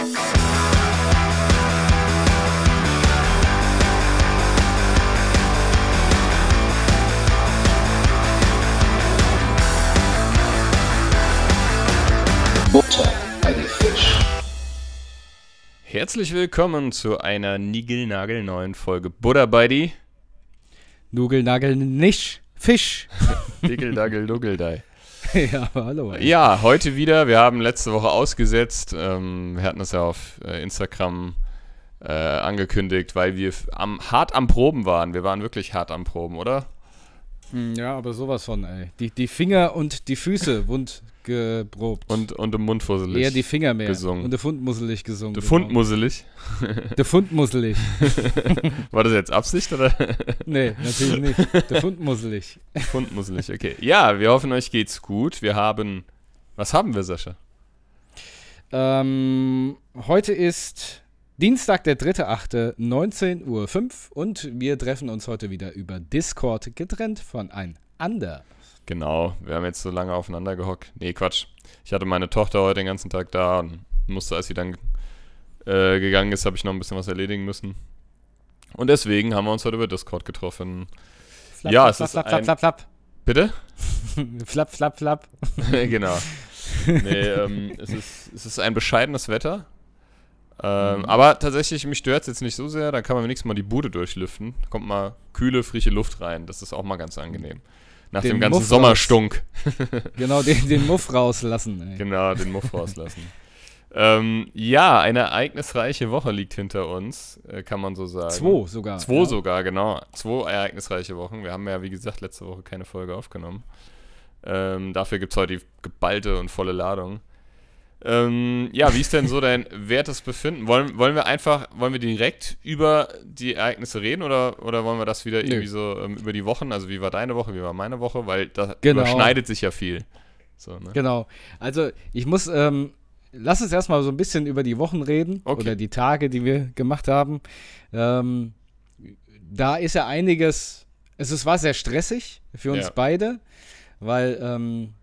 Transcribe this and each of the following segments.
Butter bei die Fisch. Herzlich willkommen zu einer niegelnagelneuen Folge Buddha bei die Nugelnagel nicht. Fisch. Dickeldagel Duggeldei. ja, hallo. Ja, heute wieder. Wir haben letzte Woche ausgesetzt. Ähm, wir hatten es ja auf äh, Instagram äh, angekündigt, weil wir am, hart am Proben waren. Wir waren wirklich hart am Proben, oder? Hm, Ja, aber sowas von, ey. Die, die Finger und die Füße wund geprobt. Und, und im Mund fusselig. Eher die Finger mehr. gesungen. Und der Fund musselig gesungen. Der genau. Fund musselig. Der Fund musselig. War das jetzt Absicht oder? nee, natürlich nicht. Der Fund musselig. Fund musselig, okay. Ja, wir hoffen, euch geht's gut. Wir haben. Was haben wir, Sascha? Ähm, heute ist Dienstag, der 3.8., 19.05 Uhr und wir treffen uns heute wieder über Discord, getrennt voneinander. Genau, wir haben jetzt so lange aufeinander gehockt. Nee, Quatsch. Ich hatte meine Tochter heute den ganzen Tag da und musste, als sie dann äh, gegangen ist, habe ich noch ein bisschen was erledigen müssen. Und deswegen haben wir uns heute über Discord getroffen. Flapp, Ja, flapp, es flapp, ist flapp, ein- flapp, flapp, Bitte? flapp, flapp, flapp. genau. Nee, ähm, es, ist, es ist ein bescheidenes Wetter. Ähm, Aber tatsächlich, mich stört es jetzt nicht so sehr. Da kann man wenigstens mal die Bude durchlüften. Kommt mal kühle, frische Luft rein. Das ist auch mal ganz angenehm. Nach Den dem ganzen Muff Sommerstunk. Genau, den, den Muff rauslassen. Ey. Genau, den Muff rauslassen. ähm, ja, eine ereignisreiche Woche liegt hinter uns, äh, kann man so sagen. Zwei sogar. Zwei ja. sogar, genau. Zwei ereignisreiche Wochen. Wir haben ja, wie gesagt, letzte Woche keine Folge aufgenommen. Ähm, dafür gibt es heute die geballte und volle Ladung. Ähm, ja, wie ist denn so dein wertes Befinden? Wollen, wollen wir einfach, wollen wir direkt über die Ereignisse reden oder, oder wollen wir das wieder Nö. irgendwie so ähm, über die Wochen? Also wie war deine Woche, wie war meine Woche? Weil da Genau. überschneidet sich ja viel. So, ne? Genau. Also ich muss, ähm, lass uns erstmal so ein bisschen über die Wochen reden Okay. oder die Tage, die wir gemacht haben. Ähm, da ist ja einiges, also es war sehr stressig für uns Ja. beide, weil ähm,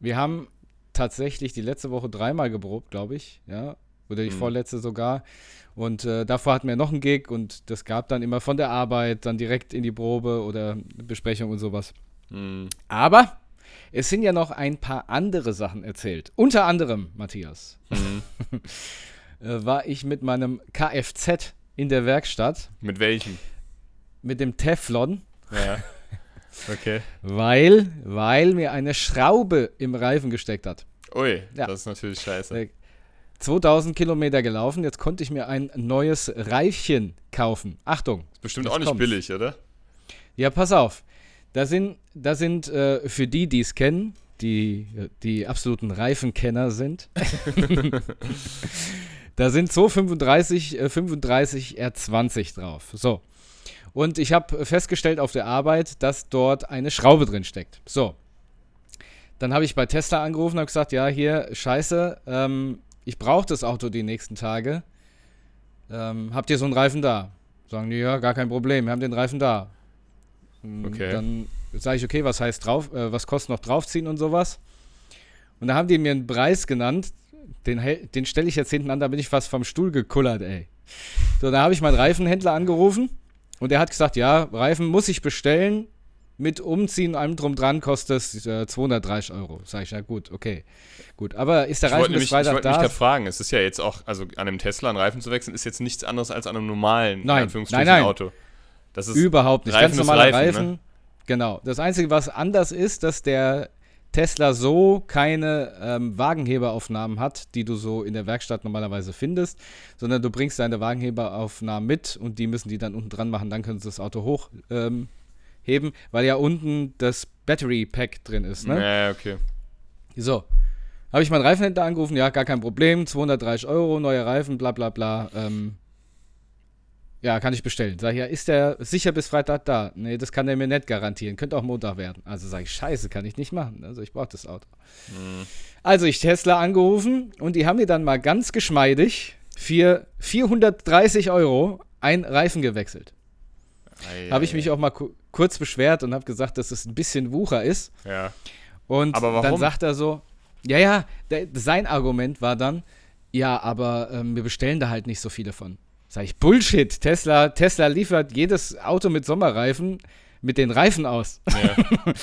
wir haben tatsächlich die letzte Woche dreimal geprobt, glaube ich, ja, oder die Mhm. vorletzte sogar. Und äh, davor hatten wir noch einen Gig und das gab dann immer von der Arbeit dann direkt in die Probe oder Besprechung und sowas. Hm. Aber es sind ja noch ein paar andere Sachen erzählt. Unter anderem, Matthias, Mhm. äh, war ich mit meinem Kfz in der Werkstatt Mit welchem? mit dem Teflon, Ja. Okay. weil, weil mir eine Schraube im Reifen gesteckt hat. Ui, Ja. das ist natürlich scheiße. Äh, 2000 Kilometer gelaufen, jetzt konnte ich mir ein neues Reifchen kaufen. Achtung, Ist bestimmt auch nicht kommt's. billig, oder? Ja, pass auf. Da sind, da sind äh, für die, die es kennen, die, die absoluten Reifenkenner sind, da sind 235, äh, 35 R20 drauf. So. Und ich habe festgestellt auf der Arbeit, dass dort eine Schraube drin steckt. So. Dann habe ich bei Tesla angerufen und gesagt, ja, hier, scheiße, ähm, ich brauche das Auto die nächsten Tage. Ähm, habt ihr so einen Reifen da? Sagen die, ja, gar kein Problem, wir haben den Reifen da. Mm, Okay. Dann sage ich, okay, was heißt drauf, äh, was kostet noch draufziehen und sowas. Und da haben die mir einen Preis genannt, den, den stelle ich jetzt hinten an, da bin ich fast vom Stuhl gekullert, ey. So, da habe ich meinen Reifenhändler angerufen und der hat gesagt, ja, Reifen muss ich bestellen, mit Umziehen und allem drum dran kostet es äh, 230 Euro. Sag ich, ja gut, okay. Gut, aber ist der Ich wollte Reifen bis nämlich, ich Freitag wollte mich da? gerade fragen, es ist ja jetzt auch, also an einem Tesla einen Reifen zu wechseln, ist jetzt nichts anderes als an einem normalen, in Nein, Anführungsstrichen, nein, nein. Auto. Das ist, Überhaupt nicht. Reifen Ganz normaler Reifen, Reifen. ne? Genau. Das Einzige, was anders ist, dass der Tesla so keine ähm, Wagenheberaufnahmen hat, die du so in der Werkstatt normalerweise findest, sondern du bringst deine Wagenheberaufnahmen mit und die müssen die dann unten dran machen. Dann können sie das Auto hochheben, ähm, weil ja unten das Battery Pack drin ist. Ne? Ja, okay. So. Habe ich meinen Reifenhändler angerufen, ja, gar kein Problem, 230 Euro, neue Reifen, bla bla bla. Ähm, ja, kann ich bestellen. Sag ich, ja, ist der sicher bis Freitag da? Nee, das kann der mir nicht garantieren. Könnte auch Montag werden. Also sage ich, scheiße, kann ich nicht machen. Also ich brauche das Auto. Also ich Tesla angerufen und die haben mir dann mal ganz geschmeidig für 430 Euro ein Reifen gewechselt. Habe ich mich auch mal ku kurz beschwert und habe gesagt, dass es ein bisschen Wucher ist. Ja. Und Aber warum? dann sagt er so, ja, ja, der, sein Argument war dann, Ja, aber ähm, wir bestellen da halt nicht so viele von. Sag ich, Bullshit. Tesla, Tesla liefert jedes Auto mit Sommerreifen mit den Reifen aus. Ja.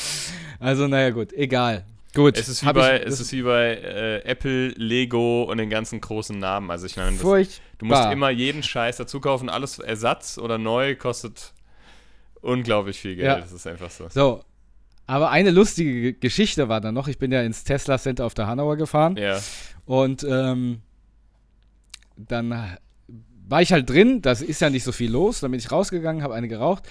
Also, naja, gut, egal. Gut. Es ist wie bei, ich, es ist wie bei äh, Apple, Lego und den ganzen großen Namen. Also ich meine, das, du musst immer jeden Scheiß dazu kaufen. Alles Ersatz oder neu kostet unglaublich viel Geld. Ja. Das ist einfach so. So. Aber eine lustige Ge- Geschichte war dann noch. Ich bin ja ins Tesla Center auf der Hanauer gefahren. Ja. Und ähm, dann war ich halt drin, das ist ja nicht so viel los. Dann bin ich rausgegangen, habe eine geraucht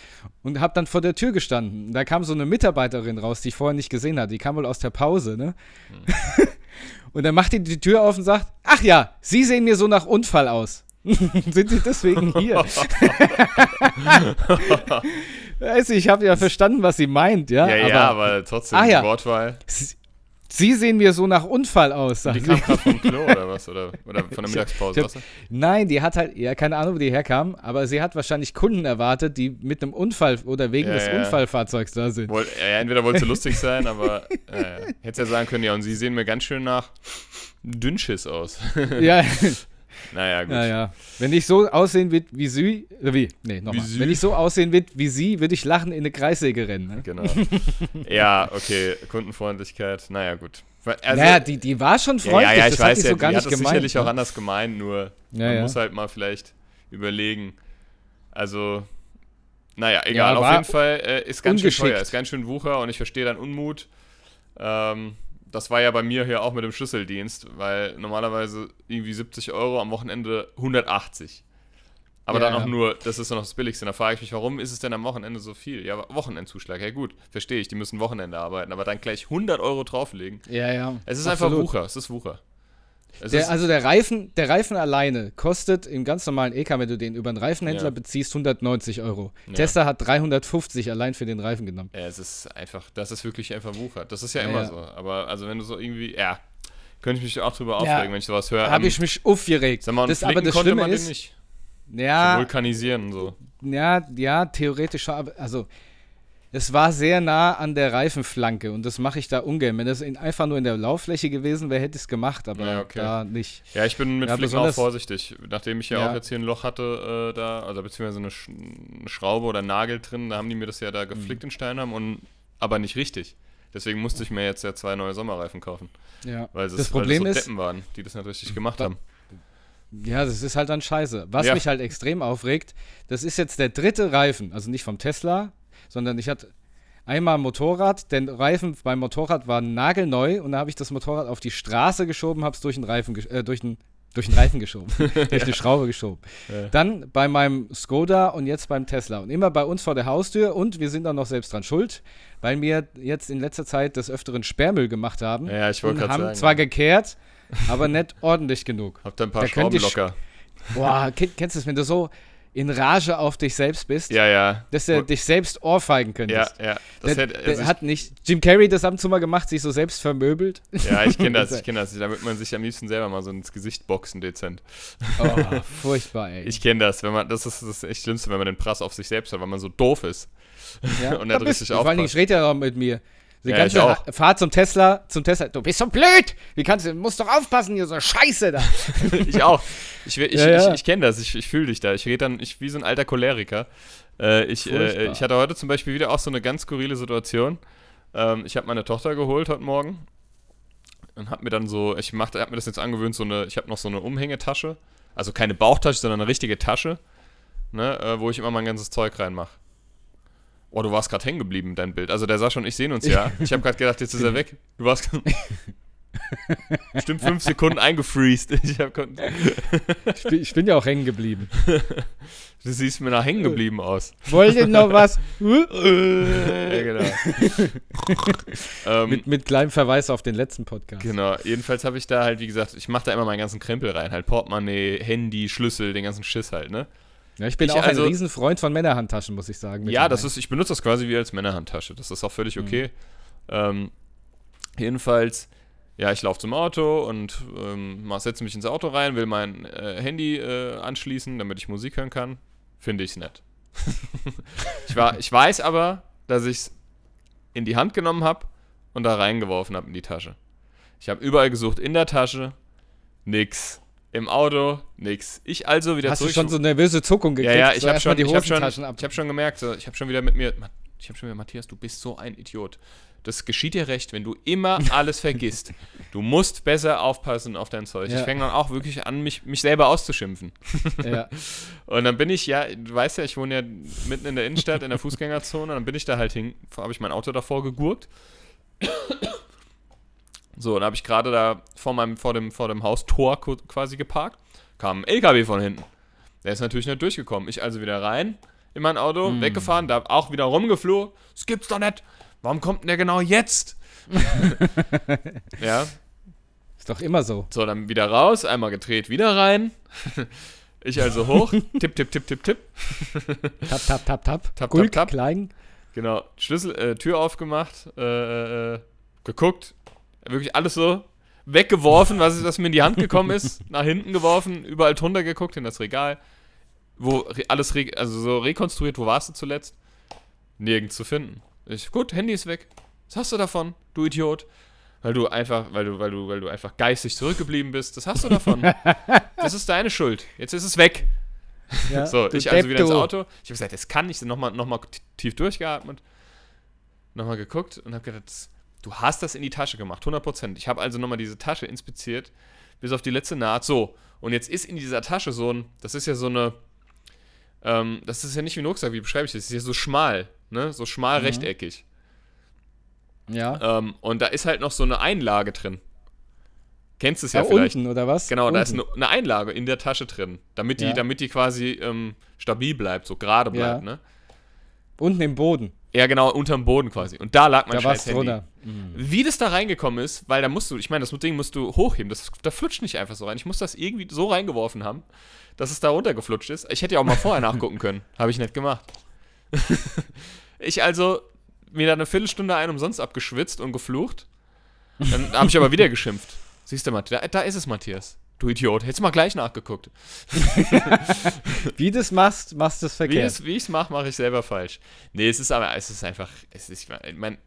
und habe dann vor der Tür gestanden. Da kam so eine Mitarbeiterin raus, die ich vorher nicht gesehen hatte. Die kam wohl aus der Pause, ne? und dann macht die die Tür auf und sagt: Ach ja, Sie sehen mir so nach Unfall aus. Sind Sie deswegen hier? Weißt du, ich habe ja verstanden, was sie meint, ja. Ja, ja, aber, trotzdem, Ah, ja. Wortwahl. Sie, sehen mir so nach Unfall aus, sagt Die kam gerade vom Klo oder was? Oder, oder von der Mittagspause? ich hab- was? Nein, die hat halt, ja, keine Ahnung, wo die herkam, aber sie hat wahrscheinlich Kunden erwartet, die mit einem Unfall oder wegen Ja, des ja. Unfallfahrzeugs da sind. Woll, ja, entweder wollte sie lustig sein, aber äh, hätte ja sagen können, ja, und sie sehen mir ganz schön nach Dünnschiss aus. ja, naja, gut. ja, ja. Wenn ich so aussehen will wie sie, äh, wie, nee, nochmal. Wenn ich so aussehen will wie sie, würde ich lachen in eine Kreissäge rennen. Ne? Genau. ja, okay, Kundenfreundlichkeit, naja, gut. Also, naja, die, die war schon freundlich, ja, ja, ich das weiß ja, so die hat das gemeint. sicherlich auch ne? anders gemeint, nur Ja, man ja. muss halt mal vielleicht überlegen. Also, naja, egal, auf jeden Fall äh, ist ganz schön teuer, ist ganz schön Wucher und ich verstehe deinen Unmut. Ähm, das war ja bei mir hier auch mit dem Schlüsseldienst, weil normalerweise irgendwie 70 Euro, am Wochenende 180. Aber Ja, dann auch ja. nur, das ist doch noch das Billigste. Da frage ich mich, warum ist es denn am Wochenende so viel? Ja, Wochenendzuschlag, ja gut, verstehe ich, die müssen Wochenende arbeiten, aber dann gleich 100 Euro drauflegen. Ja, ja. Es ist absolut. einfach Wucher, es ist Wucher. Der, also der Reifen, der Reifen alleine kostet im ganz normalen EK, wenn du den über einen Reifenhändler Ja. beziehst, 190 Euro. Ja. Tesla hat 350 allein für den Reifen genommen. ja, es ist einfach, das ist wirklich einfach Wucher. Das ist ja, Ja, immer so. Aber also wenn du so irgendwie, ja, könnte ich mich auch drüber aufregen, wenn ich sowas höre. Habe ich mich aufgeregt. Sag mal, das, aber das konnte Schlimme man den ist, nicht. ja, Vulkanisieren und so. ja, ja, theoretisch also es war sehr nah an der Reifenflanke und das mache ich da ungern. Wenn das in, einfach nur in der Lauffläche gewesen wäre, hätte ich es gemacht, aber Ja, okay. da nicht. Ja, ich bin mit Ja, Flicken auch vorsichtig. Nachdem ich ja, Ja. auch jetzt hier ein Loch hatte, äh, da, also beziehungsweise eine, Sch eine Schraube oder Nagel drin, da haben die mir das ja da Mhm. geflickt in Steinheim und aber nicht richtig. Deswegen musste ich mir jetzt ja zwei neue Sommerreifen kaufen. Ja. Weil es Das Problem weil das so ist- Deppen waren, die das nicht richtig gemacht haben. Ja, das ist halt dann scheiße. Was Ja. mich halt extrem aufregt, das ist jetzt der dritte Reifen, also nicht vom Tesla, sondern ich hatte einmal Motorrad, der Reifen beim Motorrad war nagelneu und da habe ich das Motorrad auf die Straße geschoben, habe es durch den Reifen, äh, durch den durch den Reifen geschoben, durch eine Schraube geschoben. Ja. Dann bei meinem Skoda und jetzt beim Tesla. Und immer bei uns vor der Haustür und wir sind auch noch selbst dran schuld, weil wir jetzt in letzter Zeit des Öfteren Sperrmüll gemacht haben. Ja, ich wollte gerade haben sagen. zwar gekehrt, aber nicht ordentlich genug. Habt ihr ein paar da Schrauben locker? Boah, kenn, kennst du es, wenn du so in Rage auf dich selbst bist, Ja, ja. dass du dich selbst ohrfeigen Ja, könntest? ja. Das der, hätte, also hat nicht Jim Carrey das ab und zu mal gemacht, sich so selbst vermöbelt. ja, ich kenne das, ich kenne das. Da wird man sich am liebsten selber mal so ins Gesicht boxen, dezent. Oh, furchtbar, ey. Ich kenne das, wenn man, das ist das echt Schlimmste, wenn man den Prass auf sich selbst hat, weil man so doof ist. ja, und er richtig du. Vor allen Dingen redet er auch mit mir. Die Ja, ganze auch. Fahrt zum Tesla, zum Tesla. Du bist so blöd! Wie kannst du, musst doch aufpassen, hier so Scheiße da. ich auch. Ich, ich, Ja, ja. ich, ich kenne das, ich, ich fühle dich da. Ich rede dann, ich wie so ein alter Choleriker. Äh, ich, äh, ich hatte heute zum Beispiel wieder auch so eine ganz skurrile Situation. Ähm, ich habe meine Tochter geholt heute Morgen und habe mir dann so, ich machte, habe mir das jetzt angewöhnt, so eine, ich habe noch so eine Umhängetasche, also keine Bauchtasche, sondern eine richtige Tasche, ne, äh, wo ich immer mein ganzes Zeug reinmache. Oh, du warst gerade hängen geblieben mit deinem Bild. Also der sah schon, ich sehen uns ja. Ich habe gerade gedacht, jetzt ist er weg. Du warst bestimmt fünf Sekunden eingefreezed. Ich Ich bin, ich bin ja auch hängen geblieben. Du siehst mir nach hängen geblieben aus. Wollt ihr noch was? ja, genau. ähm, mit, mit kleinem Verweis auf den letzten Podcast. genau. Jedenfalls habe ich da halt, wie gesagt, ich mache da immer meinen ganzen Krempel rein. Halt Portemonnaie, Handy, Schlüssel, den ganzen Schiss halt, ne? Ja, ich bin Ich auch also- ein Riesenfreund von Männerhandtaschen, muss ich sagen. Ja, das ist, ich benutze das quasi wie als Männerhandtasche. Das ist auch völlig Mhm. okay. Ähm, jedenfalls, ja, ich laufe zum Auto und ähm, setze mich ins Auto rein, will mein äh, Handy äh, anschließen, damit ich Musik hören kann. Finde ich nett. ich, war, ich weiß aber, dass ich es in die Hand genommen habe und da reingeworfen habe in die Tasche. Ich habe überall gesucht, in der Tasche, nix. Im Auto, nix. Ich also wieder Hast zurück. du schon so nervöse Zuckung ja, gekriegt? ja, ich So habe schon, die ich hab schon, ich hab schon gemerkt, so, ich habe schon wieder mit mir, ich habe schon wieder, Matthias, du bist so ein Idiot. Das geschieht dir recht, wenn du immer alles vergisst. Du musst besser aufpassen auf dein Zeug. Ich Ja. fange dann auch wirklich an, mich, mich selber auszuschimpfen. ja. Und dann bin ich ja, du weißt ja, ich wohne ja mitten in der Innenstadt, in der Fußgängerzone. Dann bin ich da halt hin, habe ich mein Auto davor gegurkt. So, dann habe ich gerade da vor meinem, vor dem, vor dem Haustor ku- quasi geparkt. Kam ein LKW von hinten. Der ist natürlich nicht durchgekommen. Ich also wieder rein in mein Auto, weggefahren, da auch wieder rumgeflogen. Das gibt's doch nicht. Warum kommt denn der genau jetzt? ja, Ist doch immer so. so, dann wieder raus, einmal gedreht, wieder rein. Ich also hoch, tipp, tipp, tipp, tipp, tipp. Tap, tap, tap, tap. Tap, Gulk, tap, tap. klein. Genau, Schlüssel, äh, Tür aufgemacht, äh, äh, geguckt, wirklich alles so weggeworfen, was, was mir in die Hand gekommen ist, nach hinten geworfen, überall drunter geguckt, in das Regal, wo alles, re also so rekonstruiert, wo warst du zuletzt? Nirgends zu finden. Ich, gut, Handy ist weg. Was hast du davon, du Idiot? Weil du einfach, weil du, weil du, weil du einfach geistig zurückgeblieben bist. Das hast du davon. das ist deine Schuld. Jetzt ist es weg. Ja, So, ich also wieder ins. Auto. Ich habe gesagt, das kann nicht. Nochmal noch mal tief durchgeatmet. Nochmal geguckt und habe gedacht, das- du hast das in die Tasche gemacht, 100%. Ich habe also nochmal diese Tasche inspiziert, bis auf die letzte Naht. So, und jetzt ist in dieser Tasche so ein, das ist ja so eine, ähm, das ist ja nicht wie ein Rucksack, wie beschreibe ich das? Das ist ja so schmal, ne? So schmal Mhm. rechteckig. Ja. Ähm, und da ist halt noch so eine Einlage drin. Kennst du es ja, Ja, vielleicht? unten, oder was? Genau, unten. da ist eine, eine Einlage in der Tasche drin, damit die, Ja. damit die quasi ähm, stabil bleibt, so gerade bleibt, Ja. ne? Unten im Boden. Ja, genau, unterm Boden quasi. Und da lag mein Da scheiß Handy. drunter. Mhm. Wie das da reingekommen ist, weil da musst du, ich meine, das Ding musst du hochheben, das, da flutscht nicht einfach so rein. Ich muss das irgendwie so reingeworfen haben, dass es da runtergeflutscht ist. Ich hätte ja auch mal vorher nachgucken können. Habe ich nicht gemacht. ich also mir da eine Viertelstunde ein umsonst abgeschwitzt und geflucht. Dann habe ich aber wieder geschimpft. Siehst du, Matthias, da, da ist es, Matthias. Du Idiot, hättest mal gleich nachgeguckt. Wie du es machst, machst du es verkehrt. wie ich es mache, mache ich selber falsch. Nee, es ist aber, es ist einfach, es ist, ich mein,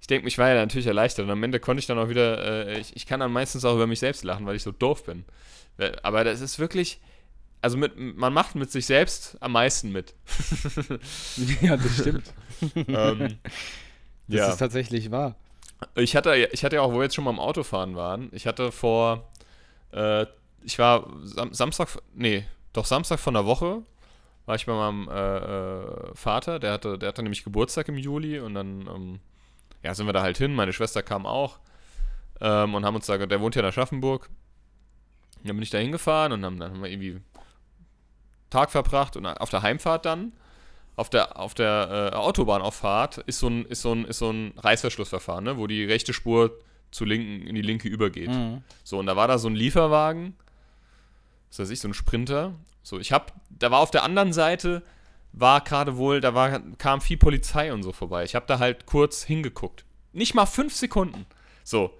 ich denke, mich war ja natürlich erleichtert und am Ende konnte ich dann auch wieder, äh, ich, ich kann dann meistens auch über mich selbst lachen, weil ich so doof bin. Weil- Aber das ist wirklich, also mit, man macht mit sich selbst am meisten mit. ja, das stimmt. ähm, Das ja. ist tatsächlich wahr. Ich hatte, ja- ich hatte ja auch, wo wir jetzt schon mal im Autofahren waren, ich hatte vor, äh, ich war Sam Samstag, nee, doch Samstag von der Woche, war ich bei meinem äh, äh, Vater, der hatte, der hatte nämlich Geburtstag im Juli und dann, ähm, ja, sind wir da halt hin, meine Schwester kam auch ähm, und haben uns da, der wohnt ja in Aschaffenburg, Und dann bin ich da hingefahren und dann, dann haben wir irgendwie Tag verbracht und auf der Heimfahrt dann, auf der, auf der äh, Autobahnauffahrt ist so ein, ist so ein, ist so ein Reißverschlussverfahren, ne, wo die rechte Spur zur linken, in die linke übergeht. Mhm. So, und da war da so ein Lieferwagen, was weiß ich, so ein Sprinter. So, ich hab, da war auf der anderen Seite, war gerade wohl, da war, kam viel Polizei und so vorbei. Ich habe da halt kurz hingeguckt. Nicht mal fünf Sekunden. So.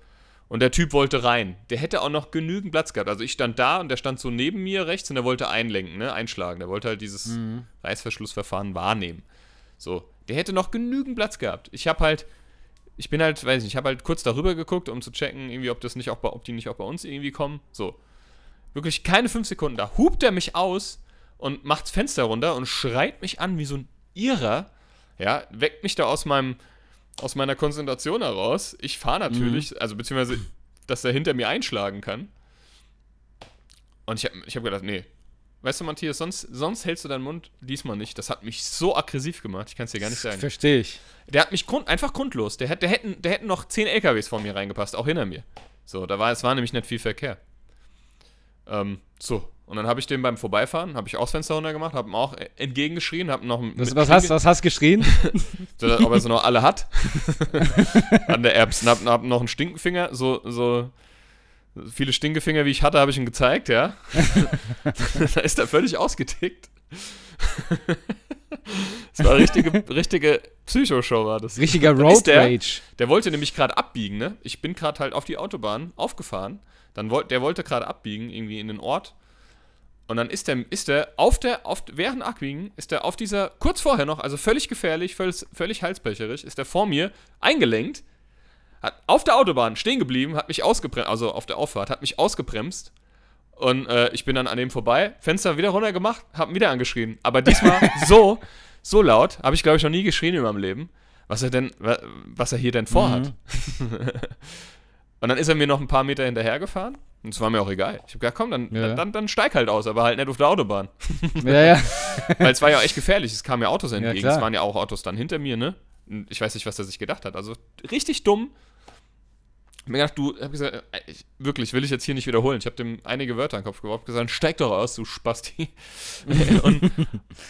Und der Typ wollte rein. Der hätte auch noch genügend Platz gehabt. Also ich stand da und der stand so neben mir rechts und der wollte einlenken, ne, einschlagen. Der wollte halt dieses Mhm. Reißverschlussverfahren wahrnehmen. So, der hätte noch genügend Platz gehabt. Ich habe halt, ich bin halt, weiß nicht, ich habe halt kurz darüber geguckt, um zu checken, irgendwie, ob das nicht auch bei, ob die nicht auch bei uns irgendwie kommen. So, wirklich keine fünf Sekunden. Da hupt er mich aus und macht das Fenster runter und schreit mich an wie so ein Irrer. Ja, weckt mich da aus meinem, aus meiner Konzentration heraus. Ich fahre natürlich, also beziehungsweise, dass er hinter mir einschlagen kann. Und ich habe ich hab gedacht, nee. Weißt du, Matthias, sonst, sonst hältst du deinen Mund, diesmal nicht. Das hat mich so aggressiv gemacht, ich kann es dir gar nicht sagen. Verstehe ich. Der hat mich grund, einfach grundlos. Der, hat, der, hätten, der hätten noch 10 LKWs vor mir reingepasst, auch hinter mir. So, da war, es war nämlich nicht viel Verkehr. Ähm, so, und dann habe ich den beim Vorbeifahren, habe ich auch das Fenster runtergemacht, habe ihm auch entgegengeschrien, habe noch Was, was, hast, was hast geschrien? so, ob er sie noch alle hat. An der Erbs. Und hab, hab noch einen Stinkenfinger, so, so viele Stinkefinger, wie ich hatte, habe ich ihm gezeigt, ja. da ist er völlig ausgetickt. Das war richtige, richtige Psychoshow, war das. Richtiger Road der- Rage. Der wollte nämlich gerade abbiegen, ne? Ich bin gerade halt auf die Autobahn aufgefahren. Dann wollte der wollte gerade abbiegen, irgendwie in den Ort. Und dann ist der, ist der auf der, auf, während Abbiegen, ist der auf dieser, kurz vorher noch, also völlig gefährlich, völlig, völlig halsbrecherig, ist der vor mir eingelenkt, hat auf der Autobahn stehen geblieben, hat mich ausgebremst, also auf der Auffahrt, hat mich ausgebremst Und äh, ich bin dann an dem vorbei, Fenster wieder runter gemacht, hab ihn wieder angeschrien. Aber diesmal so, so laut, habe ich glaube ich noch nie geschrien in meinem Leben, was er denn, was er hier denn vorhat. Mhm. und dann ist er mir noch ein paar Meter hinterher gefahren. Und es war mir auch egal. Ich habe gesagt, komm, dann, ja. dann, dann, steig halt aus, aber halt nicht auf der Autobahn. Ja, ja. Weil es war ja auch echt gefährlich. Es kamen ja Autos entgegen. Ja, es waren ja auch Autos dann hinter mir, ne? Ich weiß nicht, was er sich gedacht hat. Also richtig dumm mir gedacht, du, hab gesagt, äh, ich, wirklich, will ich jetzt hier nicht wiederholen. Ich habe dem einige Wörter in den Kopf geworfen, gesagt, steig doch aus, du Spasti. und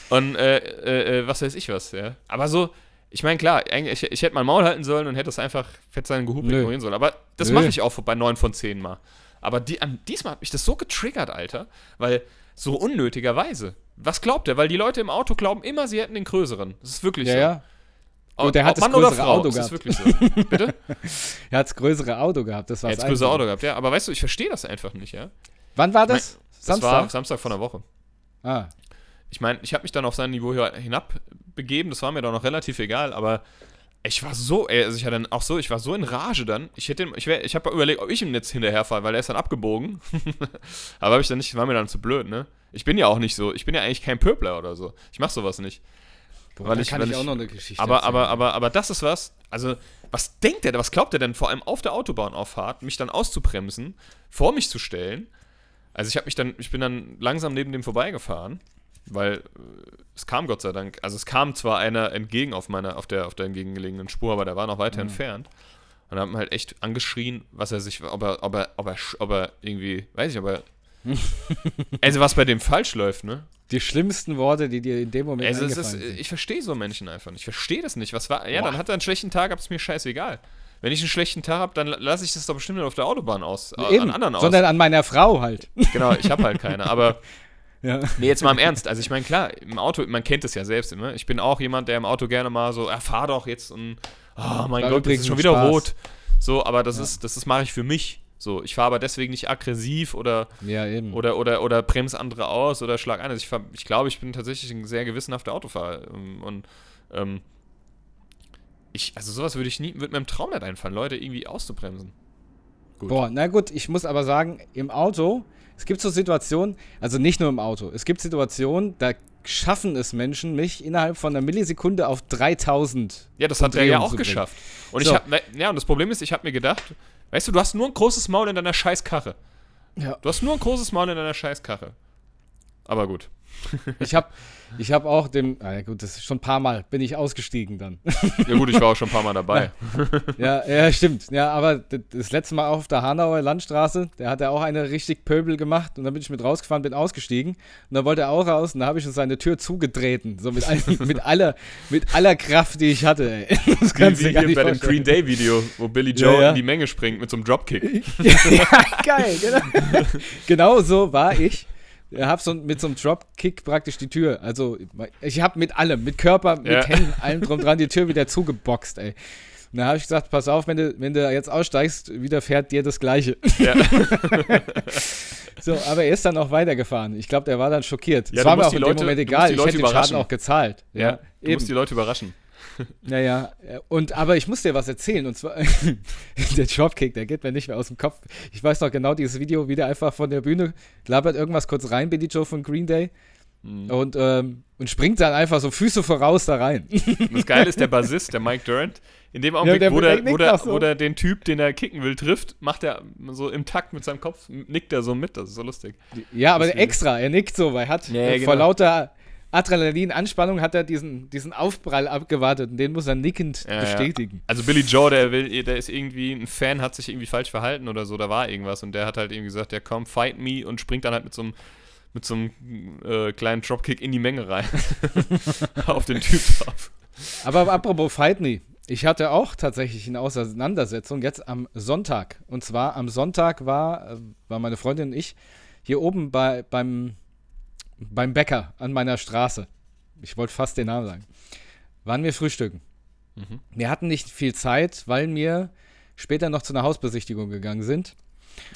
und äh, äh, äh, was weiß ich was, ja. Aber so, ich meine, klar, ich, ich hätte mein Maul halten sollen und hätte es einfach fett seinen Gehub ignorieren sollen. Aber das mache ich auch bei 9 von 10 Mal. Aber die, an, diesmal hat mich das so getriggert, Alter, weil so unnötigerweise. Was glaubt er? Weil die Leute im Auto glauben immer, sie hätten den größeren. Das ist wirklich ja, so. Ja. Und der hat das Mann größere Auto gehabt. Das ist wirklich so. Bitte? er hat das größere Auto gehabt, das war das größere Auto gehabt, ja. Aber weißt du, ich verstehe das einfach nicht, ja. Wann war das? Mein, Samstag? Das war Samstag von der Woche. Ah. Ich meine, ich habe mich dann auf sein Niveau hinab begeben, das war mir dann noch relativ egal, aber ich war so, ey, also ich hatte dann auch so, ich war so in Rage dann. Ich hätte, ich, ich habe überlegt, ob ich ihm jetzt hinterherfahre, weil er ist dann abgebogen. aber habe ich dann nicht, war mir dann zu blöd, ne? Ich bin ja auch nicht so, ich bin ja eigentlich kein Pöbler oder so. Ich mach sowas nicht. Boah, weil ich, kann weil ich auch noch eine Geschichte aber, erzählen. aber, aber, aber das ist was, also, was denkt er, was glaubt er denn vor allem auf der Autobahnauffahrt, mich dann auszubremsen, vor mich zu stellen? Also ich habe mich dann, ich bin dann langsam neben dem vorbeigefahren, weil äh, es kam Gott sei Dank, also es kam zwar einer entgegen auf meiner, auf der, auf der entgegengelegenen Spur, aber der war noch weiter mhm. entfernt. Und haben halt echt angeschrien, was er sich, ob er, ob er, ob er, ob er irgendwie, weiß ich, ob er also was bei dem falsch läuft, ne? Die schlimmsten Worte, die dir in dem Moment also eingefallen ist, sind. Ich verstehe so Menschen einfach nicht. Ich verstehe das nicht. Was war? Ja, Boah. dann hat er einen schlechten Tag, ist mir scheißegal. Wenn ich einen schlechten Tag habe, dann lasse ich das doch bestimmt nicht auf der Autobahn aus. Äh, Eben, an anderen aus. Sondern an meiner Frau halt. Genau, ich habe halt keine. Aber ja. Nee, jetzt mal im Ernst. Also ich meine, klar, im Auto, man kennt es ja selbst immer. Ich bin auch jemand, der im Auto gerne mal so, ja, fahr doch jetzt und oh mein Gott, das ist schon wieder Spaß. rot. So, aber das ja. ist, das, das mache ich für mich. So, ich fahre aber deswegen nicht aggressiv oder, ja, oder, oder, oder bremse andere aus oder schlag ein. Also ich, fahr, ich glaube, ich bin tatsächlich ein sehr gewissenhafter Autofahrer. Ähm, und ähm, ich, also sowas würde ich nie, würde mir im Traum nicht einfallen, Leute irgendwie auszubremsen. Gut. Boah, na gut, ich muss aber sagen, im Auto, es gibt so Situationen, also nicht nur im Auto, es gibt Situationen, da schaffen es Menschen, mich innerhalb von einer Millisekunde auf 3000 Ja, das hat er ja auch geschafft. Und so. ich habe, ja, und das Problem ist, ich habe mir gedacht, Weißt du, du hast nur ein großes Maul in deiner Scheißkarre. Ja. Du hast nur ein großes Maul in deiner Scheißkarre. Aber gut. Ich habe ich hab auch dem, ah ja gut, das ist schon ein paar Mal, bin ich ausgestiegen dann. ja gut, ich war auch schon ein paar Mal dabei. ja, ja, stimmt. Ja, aber das letzte Mal auch auf der Hanauer Landstraße, der hat ja auch eine richtig Pöbel gemacht und dann bin ich mit rausgefahren, bin ausgestiegen und dann wollte er auch raus und dann habe ich seine Tür zugetreten, so mit, all, mit, aller, mit aller Kraft, die ich hatte. Ey. Das wie, wie hier bei dem Green Day Video, wo Billy Joe ja, in die Menge springt mit so einem Dropkick. ja, geil, genau. genau so war ich habe so mit so einem Dropkick praktisch die Tür. Also ich habe mit allem, mit Körper, mit ja. Händen, allem drum dran die Tür wieder zugeboxt, ey. Und da habe ich gesagt, pass auf, wenn du, wenn du jetzt aussteigst, widerfährt dir das Gleiche. Ja. so, aber er ist dann auch weitergefahren. Ich glaube, der war dann schockiert. Ja, es war mir auch in Leute, dem Moment egal. Ich hätte den Schaden auch gezahlt. Ja, ja du eben. musst die Leute überraschen. Naja, und aber ich muss dir was erzählen. Und zwar, der Dropkick, der geht mir nicht mehr aus dem Kopf. Ich weiß noch genau dieses Video, wie der einfach von der Bühne labert irgendwas kurz rein, Billy Joe von Green Day. Mhm. Und, ähm, und springt dann einfach so Füße voraus da rein. das Geile ist, der Bassist, der Mike Durant, in dem Augenblick, ja, der, wo, der, wo, der, so. wo der den Typ, den er kicken will, trifft, macht er so im Takt mit seinem Kopf, nickt er so mit. Das ist so lustig. Ja, aber extra, er nickt so, weil er hat ja, genau. vor lauter Adrenalin-Anspannung hat er diesen, diesen Aufprall abgewartet und den muss er nickend ja, bestätigen. Ja. Also Billy Joe, der will, der ist irgendwie, ein Fan hat sich irgendwie falsch verhalten oder so, da war irgendwas und der hat halt irgendwie gesagt, ja komm, fight me und springt dann halt mit so einem mit so einem äh, kleinen Dropkick in die Menge rein. Auf den Typ drauf. Aber apropos Fight Me. Ich hatte auch tatsächlich eine Auseinandersetzung jetzt am Sonntag. Und zwar am Sonntag war, äh, war meine Freundin und ich hier oben bei, beim beim Bäcker an meiner Straße. Ich wollte fast den Namen sagen. Waren wir frühstücken. Mhm. Wir hatten nicht viel Zeit, weil wir später noch zu einer Hausbesichtigung gegangen sind.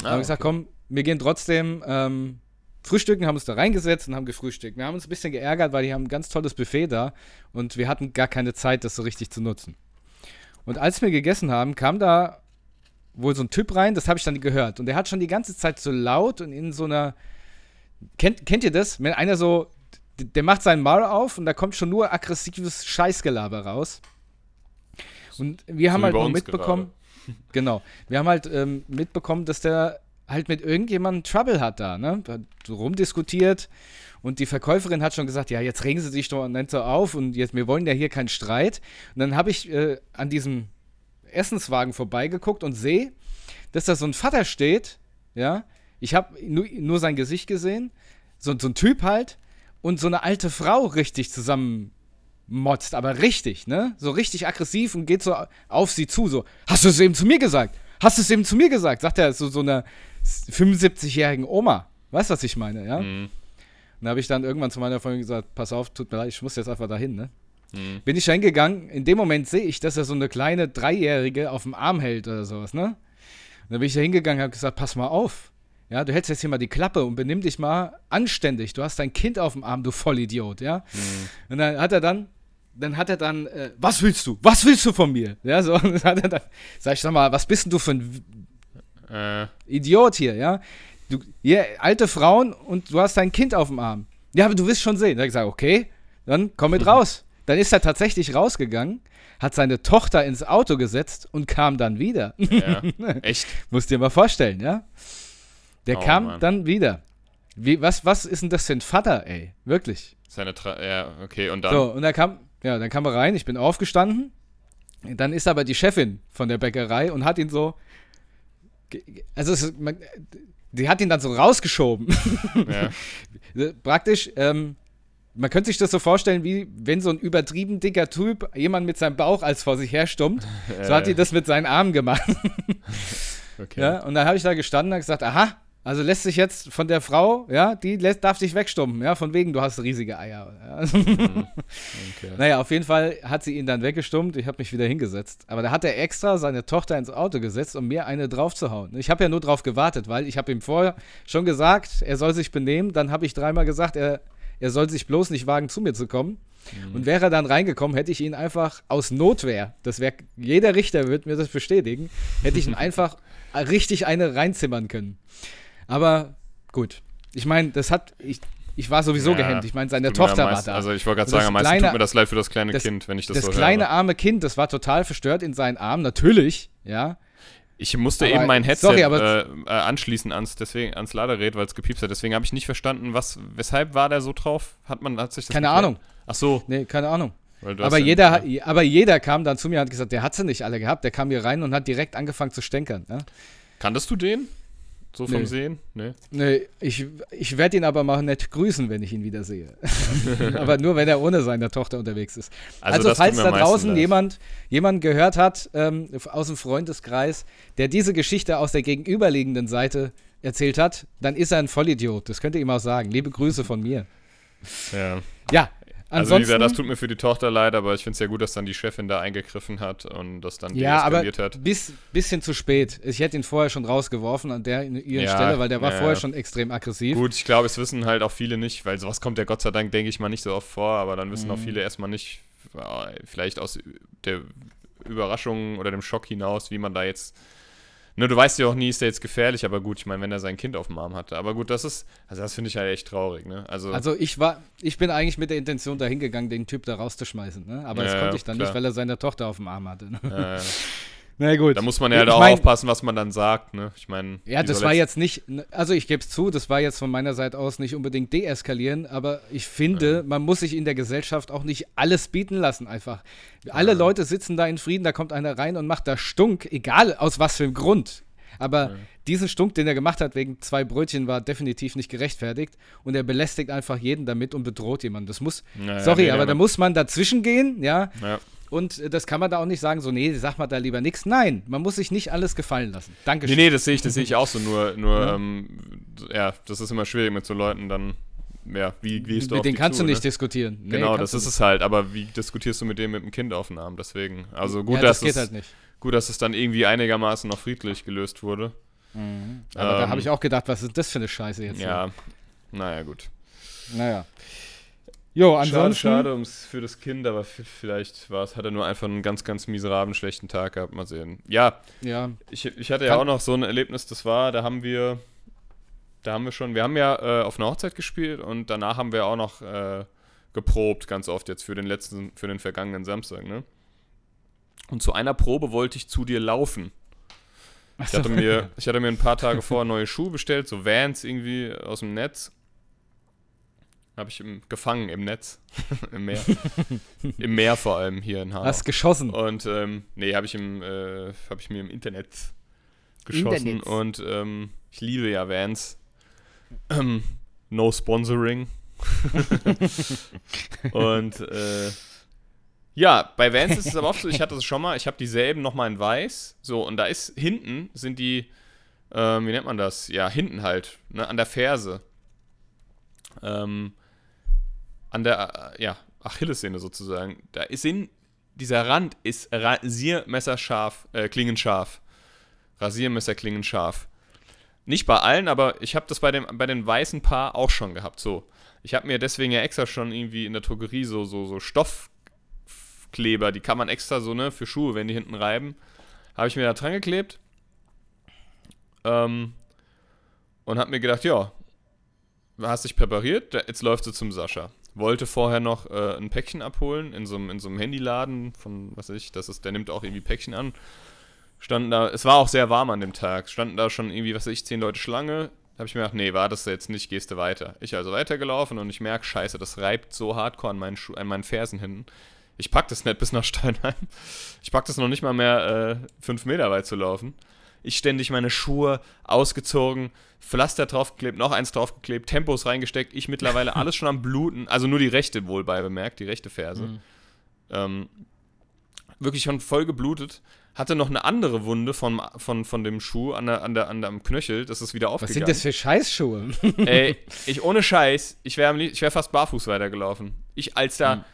Ah, haben gesagt, komm, wir gehen trotzdem ähm, frühstücken, haben uns da reingesetzt und haben gefrühstückt. Wir haben uns ein bisschen geärgert, weil die haben ein ganz tolles Buffet da und wir hatten gar keine Zeit, das so richtig zu nutzen. Und als wir gegessen haben, kam da wohl so ein Typ rein, das habe ich dann gehört. Und der hat schon die ganze Zeit so laut und in so einer. Kennt, kennt ihr das? Wenn einer so. Der macht seinen Maul auf und da kommt schon nur aggressives Scheißgelaber raus. Und wir haben So wie halt mitbekommen. Genau. Wir haben halt ähm, mitbekommen, dass der halt mit irgendjemandem Trouble hat da, ne? Hat so rumdiskutiert und die Verkäuferin hat schon gesagt, ja, jetzt regen Sie sich doch nicht so auf und jetzt, wir wollen ja hier keinen Streit. Und dann habe ich äh, an diesem Essenswagen vorbeigeguckt und sehe, dass da so ein Vater steht, ja. Ich habe nur, nur sein Gesicht gesehen, so, so ein Typ halt und so eine alte Frau richtig zusammen motzt, aber richtig, ne? So richtig aggressiv und geht so auf sie zu, so, hast du es eben zu mir gesagt? Hast du es eben zu mir gesagt? Sagt er so, so einer 75-jährigen Oma. Weißt du, was ich meine, ja? Mhm. Und da habe ich dann irgendwann zu meiner Freundin gesagt, pass auf, tut mir leid, ich muss jetzt einfach dahin, ne? Mhm. Bin ich hingegangen, in dem Moment sehe ich, dass er so eine kleine Dreijährige auf dem Arm hält oder sowas, ne? Und dann bin ich da hingegangen und habe gesagt, pass mal auf. Ja, du hältst jetzt hier mal die Klappe und benimm dich mal anständig. Du hast dein Kind auf dem Arm, du Vollidiot, ja? Und dann hat er dann, dann hat er dann, äh, was willst du? Was willst du von mir? Ja, so, und dann hat er dann, sag ich, sag mal, was bist denn du für ein Äh, Idiot hier, ja? Du, hier, alte Frauen und du hast dein Kind auf dem Arm. Ja, aber du wirst schon sehen. Da habe ich gesagt, okay, dann komm mit raus. Dann ist er tatsächlich rausgegangen, hat seine Tochter ins Auto gesetzt und kam dann wieder. ja. Echt? Musst dir mal vorstellen, ja? Der Oh, kam Mann. dann wieder. Wie, was, was ist denn das für ein Vater, ey? Wirklich. Seine Tra ja, okay, und dann. So, und dann kam, ja, dann kam er rein, ich bin aufgestanden. Dann ist aber die Chefin von der Bäckerei und hat ihn so. Also, es, man, die hat ihn dann so rausgeschoben. Ja. Praktisch, ähm, man könnte sich das so vorstellen, wie wenn so ein übertrieben dicker Typ jemand mit seinem Bauch als vor sich her stummt. So hat die das mit seinen Armen gemacht. Okay. Ja, und dann habe ich da gestanden und gesagt, aha, also lässt sich jetzt von der Frau, ja, die lässt, darf dich wegstumpen, ja, von wegen, du hast riesige Eier. Ja. okay. Naja, auf jeden Fall hat sie ihn dann weggestummt, ich habe mich wieder hingesetzt. Aber da hat er extra seine Tochter ins Auto gesetzt, um mir eine draufzuhauen. Ich habe ja nur drauf gewartet, weil ich habe ihm vorher schon gesagt, er soll sich benehmen. Dann habe ich dreimal gesagt, er, er soll sich bloß nicht wagen, zu mir zu kommen. Und wäre er dann reingekommen, hätte ich ihn einfach aus Notwehr, das wäre, jeder Richter wird mir das bestätigen, hätte ich ihn einfach richtig eine reinzimmern können. Aber gut. Ich meine, das hat, ich, ich war sowieso Ja, gehemmt. Ich meine, seine Tochter am war meisten- da. Also ich wollte gerade sagen, das am meisten kleine- tut mir das leid für das kleine das- Kind, wenn ich das, das so kleine höre. arme Kind, das war total verstört in seinen Armen, natürlich, ja. Ich musste Aber- eben mein Headset sorry, äh, äh, anschließen ans, deswegen, ans Ladegerät, weil es gepiepst hat. Deswegen habe ich nicht verstanden, was, weshalb war der so drauf? Hat man, hat sich das Keine geklärt? Ahnung. Ach so. Nee, keine Ahnung. Aber ja- jeder, aber jeder kam dann zu mir und hat gesagt, der hat sie nicht alle gehabt. Der kam hier rein und hat direkt angefangen zu stänkern. Ne? Kanntest du den? So vom Nö. Sehen? Nee. Nee, ich, ich werde ihn aber mal nett grüßen, wenn ich ihn wieder sehe. aber nur, wenn er ohne seine Tochter unterwegs ist. Also, tut falls da draußen jemand, jemand gehört hat ähm, aus dem Freundeskreis, der diese Geschichte aus der gegenüberliegenden Seite erzählt hat, dann ist er ein Vollidiot. Das könnt ihr ihm auch sagen. Liebe Grüße von mir. Ja. Ja, Also wie ansonsten. gesagt, das tut mir für die Tochter leid, aber ich finde es ja gut, dass dann die Chefin da eingegriffen hat und das dann Ja, aber hat. bis, bisschen zu spät. Ich hätte ihn vorher schon rausgeworfen an der ihren Ja, Stelle, weil der war ja, vorher schon extrem aggressiv. Gut, ich glaube, es wissen halt auch viele nicht, weil sowas kommt ja Gott sei Dank, denke ich mal, nicht so oft vor, aber dann wissen auch Mhm. viele erstmal nicht, äh, vielleicht aus der Überraschung oder dem Schock hinaus, wie man da jetzt. Ne, du weißt ja auch nie, ist der jetzt gefährlich, aber gut, ich meine, wenn er sein Kind auf dem Arm hatte. Aber gut, das ist, also das finde ich halt echt traurig, ne? Also, Also ich war, ich bin eigentlich mit der Intention dahin gegangen, den Typ da rauszuschmeißen, ne? Aber das Ja, konnte ich dann klar. nicht, weil er seine Tochter auf dem Arm hatte. Ne? äh, Na gut. da muss man ja halt Ich auch mein- aufpassen, was man dann sagt, ne? Ich meine. Ja, das war jetzt nicht, also ich gebe es zu, das war jetzt von meiner Seite aus nicht unbedingt deeskalieren, aber ich finde, man muss sich in der Gesellschaft auch nicht alles bieten lassen einfach. Alle Leute sitzen da in Frieden, da kommt einer rein und macht da Stunk, egal aus was für einem Grund. Aber diesen Stunk, den er gemacht hat wegen zwei Brötchen, war definitiv nicht gerechtfertigt und er belästigt einfach jeden damit und bedroht jemanden. Das muss, Naja, sorry, nee, aber aber- da muss man dazwischen gehen, ja, Ja. und äh, das kann man da auch nicht sagen, so, nee, sag mal da lieber nichts. Nein, man muss sich nicht alles gefallen lassen. Nee, Dankeschön. nee, das sehe ich, das sehe ich auch so, nur, nur, Ja. ähm, ja, das ist immer schwierig mit so Leuten dann, ja, wie gehst du Mit denen kannst zu, du nicht ne? diskutieren. Nee, Genau, das ist es halt, aber wie diskutierst du mit dem mit dem Kind auf den Arm, deswegen. Also gut, nicht. ja, das dass geht es, halt nicht. Gut, dass es dann irgendwie einigermaßen noch friedlich gelöst wurde. Aber da Ähm, habe ich auch gedacht, was ist das für eine Scheiße jetzt? Ja, naja, gut. Naja. Jo, Schade, ansonsten. schade ums, für das Kind, aber vielleicht war's, hat er nur einfach einen ganz, ganz miserablen, schlechten Tag gehabt. Mal sehen. Ja, Ja, ich, ich hatte ja Kann- auch noch so ein Erlebnis, das war, da haben wir, da haben wir schon, wir haben ja äh, auf einer Hochzeit gespielt und danach haben wir auch noch äh, geprobt, ganz oft jetzt für den letzten, für den vergangenen Samstag, ne? Und zu einer Probe wollte ich zu dir laufen. Ich hatte, mir, ich hatte mir ein paar Tage vorher neue Schuhe bestellt, so Vans irgendwie aus dem Netz. Habe ich im, gefangen im Netz, im Meer. Im Meer vor allem hier in Hanau. hast geschossen. Und ähm, nee, habe ich, im, äh, hab ich mir im Internet geschossen. Internet. Und ähm, ich liebe ja Vans. Ähm, no sponsoring. und äh, ja, bei Vans ist es aber auch so, ich hatte es schon mal, ich habe dieselben nochmal in weiß. So, und da ist hinten sind die, ähm, wie nennt man das? Ja, hinten halt, ne, an der Ferse. Ähm, an der, äh, ja, Achillessehne sozusagen. Da ist in, dieser Rand ist rasiermesserscharf, äh, klingenscharf. Rasiermesser klingenscharf. Nicht bei allen, aber ich habe das bei dem, bei den weißen Paar auch schon gehabt. So, ich habe mir deswegen ja extra schon irgendwie in der Drogerie so, so, so Stoffkleber, die kann man extra so, ne, für Schuhe, wenn die hinten reiben, habe ich mir da dran geklebt. Ähm, und habe mir gedacht, ja, hast dich präpariert, jetzt läufst du zum Sascha. Wollte vorher noch äh, ein Päckchen abholen in so einem in so einem Handyladen von, was weiß ich, das ist, der nimmt auch irgendwie Päckchen an. Standen da, es war auch sehr warm an dem Tag, standen da schon irgendwie, was weiß ich, zehn Leute Schlange. Da habe ich mir gedacht, nee, wartest du jetzt nicht, gehst du weiter. Ich also weitergelaufen und ich merke, scheiße, das reibt so hardcore an meinen, Schu an meinen Fersen hinten. Ich pack das nicht bis nach Steinheim. Ich pack das noch nicht mal mehr äh, fünf Meter weit zu laufen. Ich ständig meine Schuhe ausgezogen, Pflaster draufgeklebt, noch eins draufgeklebt, Tempos reingesteckt. Ich mittlerweile alles schon am Bluten, also nur die rechte wohl bei bemerkt, die rechte Ferse. Mhm. Ähm, wirklich schon voll geblutet. Hatte noch eine andere Wunde von, von, von dem Schuh an der, an der, an der, am Knöchel. Das ist wieder Was aufgegangen. sind das für Scheißschuhe? Ey, ich ohne Scheiß, ich wäre ich wär fast barfuß weitergelaufen. Ich als da. Mhm.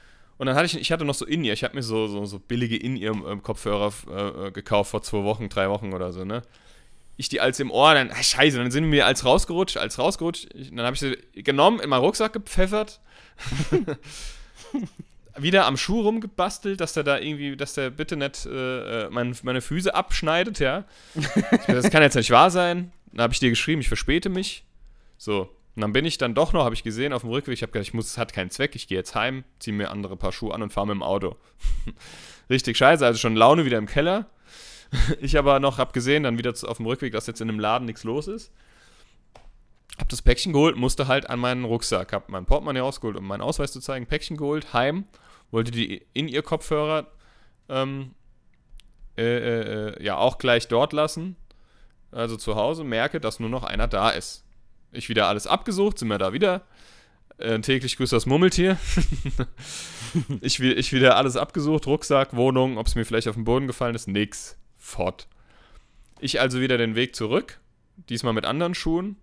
Und dann hatte ich, ich hatte noch so In-Ear, ich habe mir so, so, so billige In-Ear-Kopfhörer äh, äh, gekauft vor zwei Wochen, drei Wochen oder so, ne? Ich die als im Ohr, dann, ah, scheiße, dann sind mir als rausgerutscht, als rausgerutscht. Ich, dann habe ich sie genommen, in meinen Rucksack gepfeffert. wieder am Schuh rumgebastelt, dass der da irgendwie, dass der bitte nicht äh, äh, mein, meine Füße abschneidet, ja. Das kann jetzt nicht wahr sein. Dann habe ich dir geschrieben, ich verspäte mich. So. Und dann bin ich dann doch noch, habe ich gesehen, auf dem Rückweg, ich habe gedacht, ich muss, es hat keinen Zweck, ich gehe jetzt heim, ziehe mir andere Paar Schuhe an und fahre mit dem Auto. Richtig scheiße, also schon Laune wieder im Keller. Ich aber noch habe gesehen, dann wieder auf dem Rückweg, dass jetzt in dem Laden nichts los ist. Hab das Päckchen geholt, musste halt an meinen Rucksack, hab mein Portemonnaie rausgeholt, um meinen Ausweis zu zeigen, Päckchen geholt, heim, wollte die in ihr Kopfhörer ähm, äh, äh, äh, ja auch gleich dort lassen, also zu Hause, merke, dass nur noch einer da ist. Ich wieder alles abgesucht, sind wir da wieder. Äh, täglich grüßt das Murmeltier. ich, ich wieder alles abgesucht, Rucksack, Wohnung, ob es mir vielleicht auf den Boden gefallen ist, nix. Fort. Ich also wieder den Weg zurück, diesmal mit anderen Schuhen.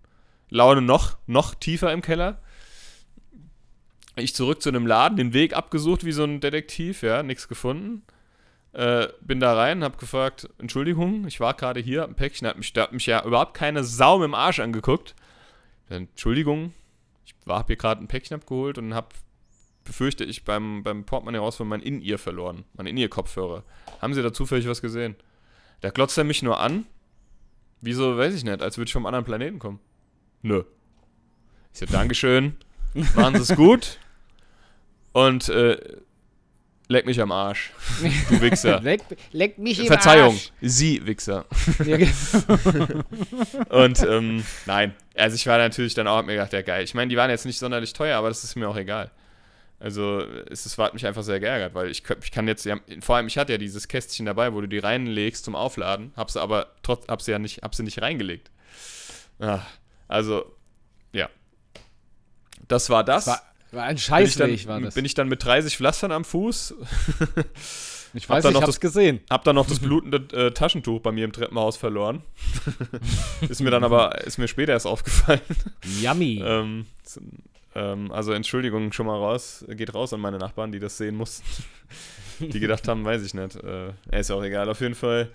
Laune noch, noch tiefer im Keller. Ich zurück zu einem Laden, den Weg abgesucht wie so ein Detektiv, ja, nichts gefunden. Äh, bin da rein, hab gefragt, Entschuldigung, ich war gerade hier, ein Päckchen, hat mich, da hat mich ja überhaupt keine Sau mit dem Arsch angeguckt. Dann, Entschuldigung, ich war, hab hier gerade ein Päckchen abgeholt und hab, befürchte ich, beim, beim Portemonnaie raus von meinem In-Ear verloren, mein In-Ear-Kopfhörer. Haben Sie da zufällig was gesehen? Da glotzt er mich nur an. Wieso, weiß ich nicht, als würde ich vom anderen Planeten kommen. Nö. Ich so, Dankeschön, machen Sie es gut und äh, leck mich am Arsch, du Wichser. leck, leck mich im Verzeihung, Arsch. Sie Wichser. Genau. Und ähm, nein, also ich war natürlich dann auch, hab mir gedacht, ja geil. Ich meine, die waren jetzt nicht sonderlich teuer, aber das ist mir auch egal. Also es, es hat mich einfach sehr geärgert, weil ich, ich kann jetzt, ja, vor allem ich hatte ja dieses Kästchen dabei, wo du die reinlegst zum Aufladen, hab sie aber trotz, hab sie ja nicht, hab sie nicht reingelegt. Ah, also, ja. Das war das. war, war ein bin, ich Scheißweg, dann, war das. bin ich dann mit 30 Pflastern am Fuß, ich hab weiß noch ich hab's das- gesehen. hab dann noch das blutende äh, Taschentuch bei mir im Treppenhaus verloren. ist mir dann aber, ist mir später erst aufgefallen. Yummy. Ähm, ähm, also Entschuldigung schon mal raus, geht raus an meine Nachbarn, die das sehen mussten. die gedacht haben, weiß ich nicht. Äh, ist ja auch egal. Auf jeden Fall.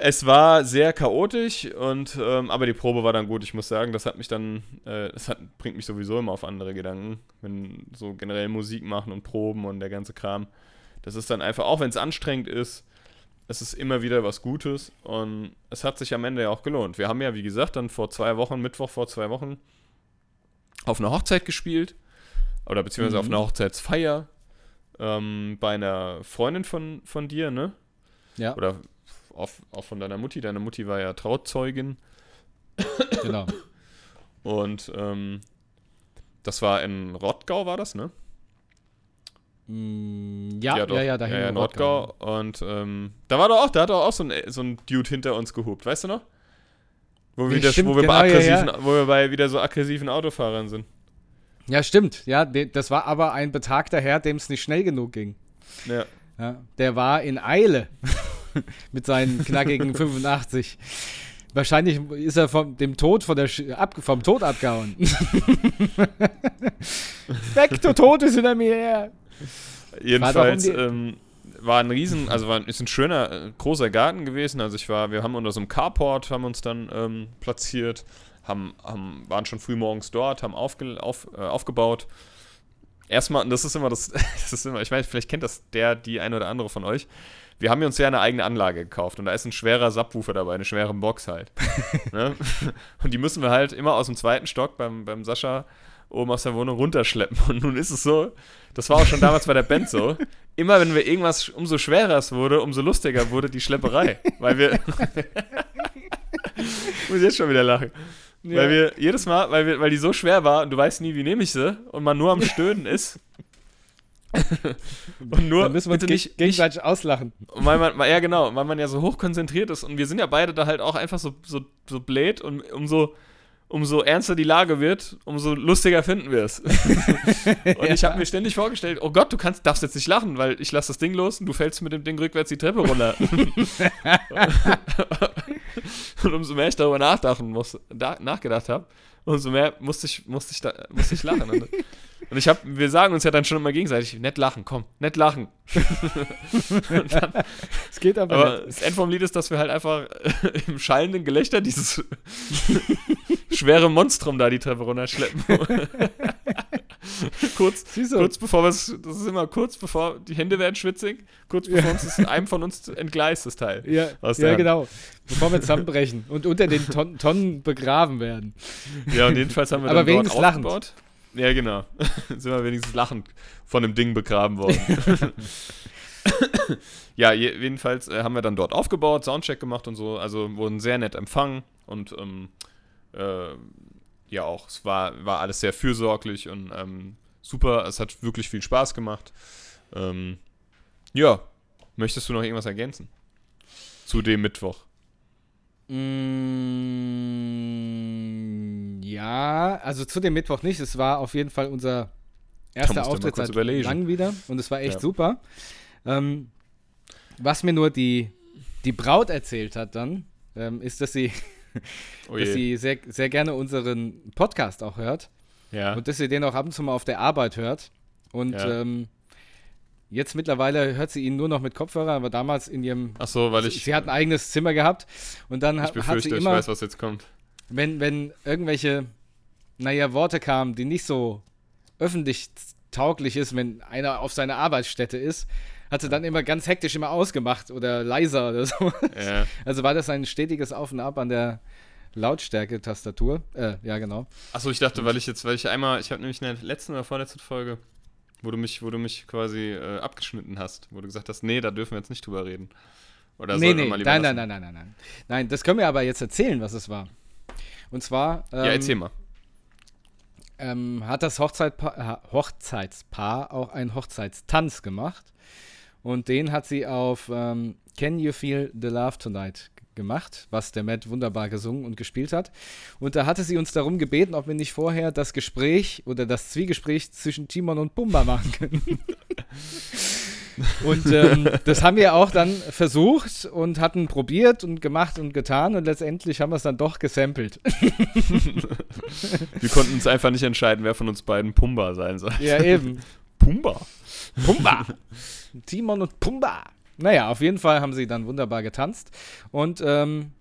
Es war sehr chaotisch und ähm, aber die Probe war dann gut. Ich muss sagen, das hat mich dann, äh, das hat, bringt mich sowieso immer auf andere Gedanken, wenn so generell Musik machen und Proben und der ganze Kram. Das ist dann einfach, auch wenn es anstrengend ist, es ist immer wieder was Gutes und es hat sich am Ende ja auch gelohnt. Wir haben ja, wie gesagt, dann vor zwei Wochen, Mittwoch vor zwei Wochen, auf einer Hochzeit gespielt oder beziehungsweise Mhm. auf einer Hochzeitsfeier ähm, bei einer Freundin von, von dir, ne? Ja, Oder auch, auch von deiner Mutti. Deine Mutti war ja Trauzeugin genau. und ähm, das war in Rottgau, war das, ne? Mm, ja, ja, doch. ja, dahin ja, ja, in Nordgau. Und ähm, da war doch auch, da hat doch auch so ein, so ein Dude hinter uns gehupt, weißt du noch? Wo wir, Ja, wieder, stimmt, wo wir, genau, bei ja, aggressiven, wo wir bei wieder so aggressiven Autofahrern sind. Ja, stimmt. Ja, das war aber ein betagter Herr, dem es nicht schnell genug ging. Ja. Ja, der war in Eile mit seinen knackigen 85. Wahrscheinlich ist er vom dem Tod von der Sch ab, vom Tod abgehauen. Weg, du Tod ist hinter mir her. Jedenfalls War ähm, war ein riesen, also war, ist ein schöner, äh, großer Garten gewesen. Also ich war, wir haben unter so einem Carport, haben uns dann ähm, platziert, haben, haben, waren schon früh morgens dort, haben aufge, auf, äh, aufgebaut. Erstmal, und das ist immer das, das ist immer, ich meine, vielleicht kennt das der, die eine oder andere von euch. Wir haben uns ja eine eigene Anlage gekauft und da ist ein schwerer Subwoofer dabei, eine schwere Box halt. ne? Und die müssen wir halt immer aus dem zweiten Stock beim, beim Sascha oben aus der Wohnung runterschleppen. Und nun ist es so, das war auch schon damals bei der Band so, immer wenn wir irgendwas umso schwerer es wurde, umso lustiger wurde die Schlepperei. Weil wir. muss ich jetzt schon wieder lachen. Weil wir jedes Mal, weil, wir, weil die so schwer war und du weißt nie, wie nehme ich sie und man nur am Stöhnen ist. Und nur Dann müssen wir uns nicht, gegenseitig auslachen. weil man, ja genau, weil man ja so hochkonzentriert ist und wir sind ja beide da halt auch einfach so, so, so blöd und umso, umso ernster die Lage wird, umso lustiger finden wir es. und ich habe mir ständig vorgestellt, oh Gott, du kannst, darfst jetzt nicht lachen, weil ich lasse das Ding los und du fällst mit dem Ding rückwärts die Treppe runter. und umso mehr ich darüber nachdachen muss, da, nachgedacht habe, umso mehr musste ich, musste ich, da, musste ich lachen. Und, ich habe, wir sagen uns ja dann schon immer gegenseitig, nett lachen, komm, nett lachen. dann, Es geht aber, aber nicht. das Ende vom Lied ist, dass wir halt einfach im schallenden Gelächter dieses schwere Monstrum da die Treppe runterschleppen. kurz, kurz bevor wir es, das ist immer kurz bevor, die Hände werden schwitzig, kurz bevor uns das, einem von uns entgleist, das Teil. Ja, ja genau. Bevor wir zusammenbrechen und unter den Ton Tonnen begraben werden. Ja, und jedenfalls haben wir Aber dann dort wenigstens lachend. aufgebaut. Ja, genau. Sind wir wenigstens lachend von dem Ding begraben worden. ja, je, jedenfalls äh, haben wir dann dort aufgebaut, Soundcheck gemacht und so. Also wurden sehr nett empfangen und ähm, äh, ja auch, es war, war alles sehr fürsorglich und ähm, super. Es hat wirklich viel Spaß gemacht. Ähm, ja, möchtest du noch irgendwas ergänzen? Zu dem Mittwoch. Mm, ja, also zu dem Mittwoch nicht. Es war auf jeden Fall unser erster Auftritt seit überlegen. langem wieder und es war echt Ja. super. Ähm, was mir nur die, die Braut erzählt hat dann, ähm, ist, dass sie, Oh dass sie sehr, sehr gerne unseren Podcast auch hört Ja. und dass sie den auch ab und zu mal auf der Arbeit hört. Und Ja. ähm, jetzt mittlerweile hört sie ihn nur noch mit Kopfhörer, aber damals in ihrem Ach so, weil ich, sie hat ein eigenes Zimmer gehabt und dann ich ha- hat sie ich immer, weiß, was jetzt kommt. wenn, wenn irgendwelche, naja, Worte kamen, die nicht so öffentlich tauglich ist, wenn einer auf seiner Arbeitsstätte ist, hat sie dann immer ganz hektisch immer ausgemacht oder leiser oder so. Ja. Also war das ein stetiges Auf und Ab an der Lautstärke-Tastatur. Äh, ja, genau. Achso, ich dachte, weil ich jetzt, weil ich einmal, ich habe nämlich in der letzten oder vorletzten Folge, wo du mich, wo du mich quasi äh, abgeschnitten hast, wo du gesagt hast, nee, da dürfen wir jetzt nicht drüber reden. Oder nee, nee, mal lieber nein, nein, nein, nein, nein, nein. Nein, das können wir aber jetzt erzählen, was es war. Und zwar ähm, Ja, erzähl mal. ähm, hat das Hochzeitpa Hochzeitspaar auch einen Hochzeitstanz gemacht. Und den hat sie auf ähm, Can You Feel the Love Tonight gemacht, was der Matt wunderbar gesungen und gespielt hat. Und da hatte sie uns darum gebeten, ob wir nicht vorher das Gespräch oder das Zwiegespräch zwischen Timon und Pumba machen können. und ähm, das haben wir auch dann versucht und hatten probiert und gemacht und getan und letztendlich haben wir es dann doch gesampelt. Wir konnten uns einfach nicht entscheiden, wer von uns beiden Pumba sein soll. ja, eben. Pumba? Pumba. Timon und Pumba. Naja, auf jeden Fall haben sie dann wunderbar getanzt. Und ähm,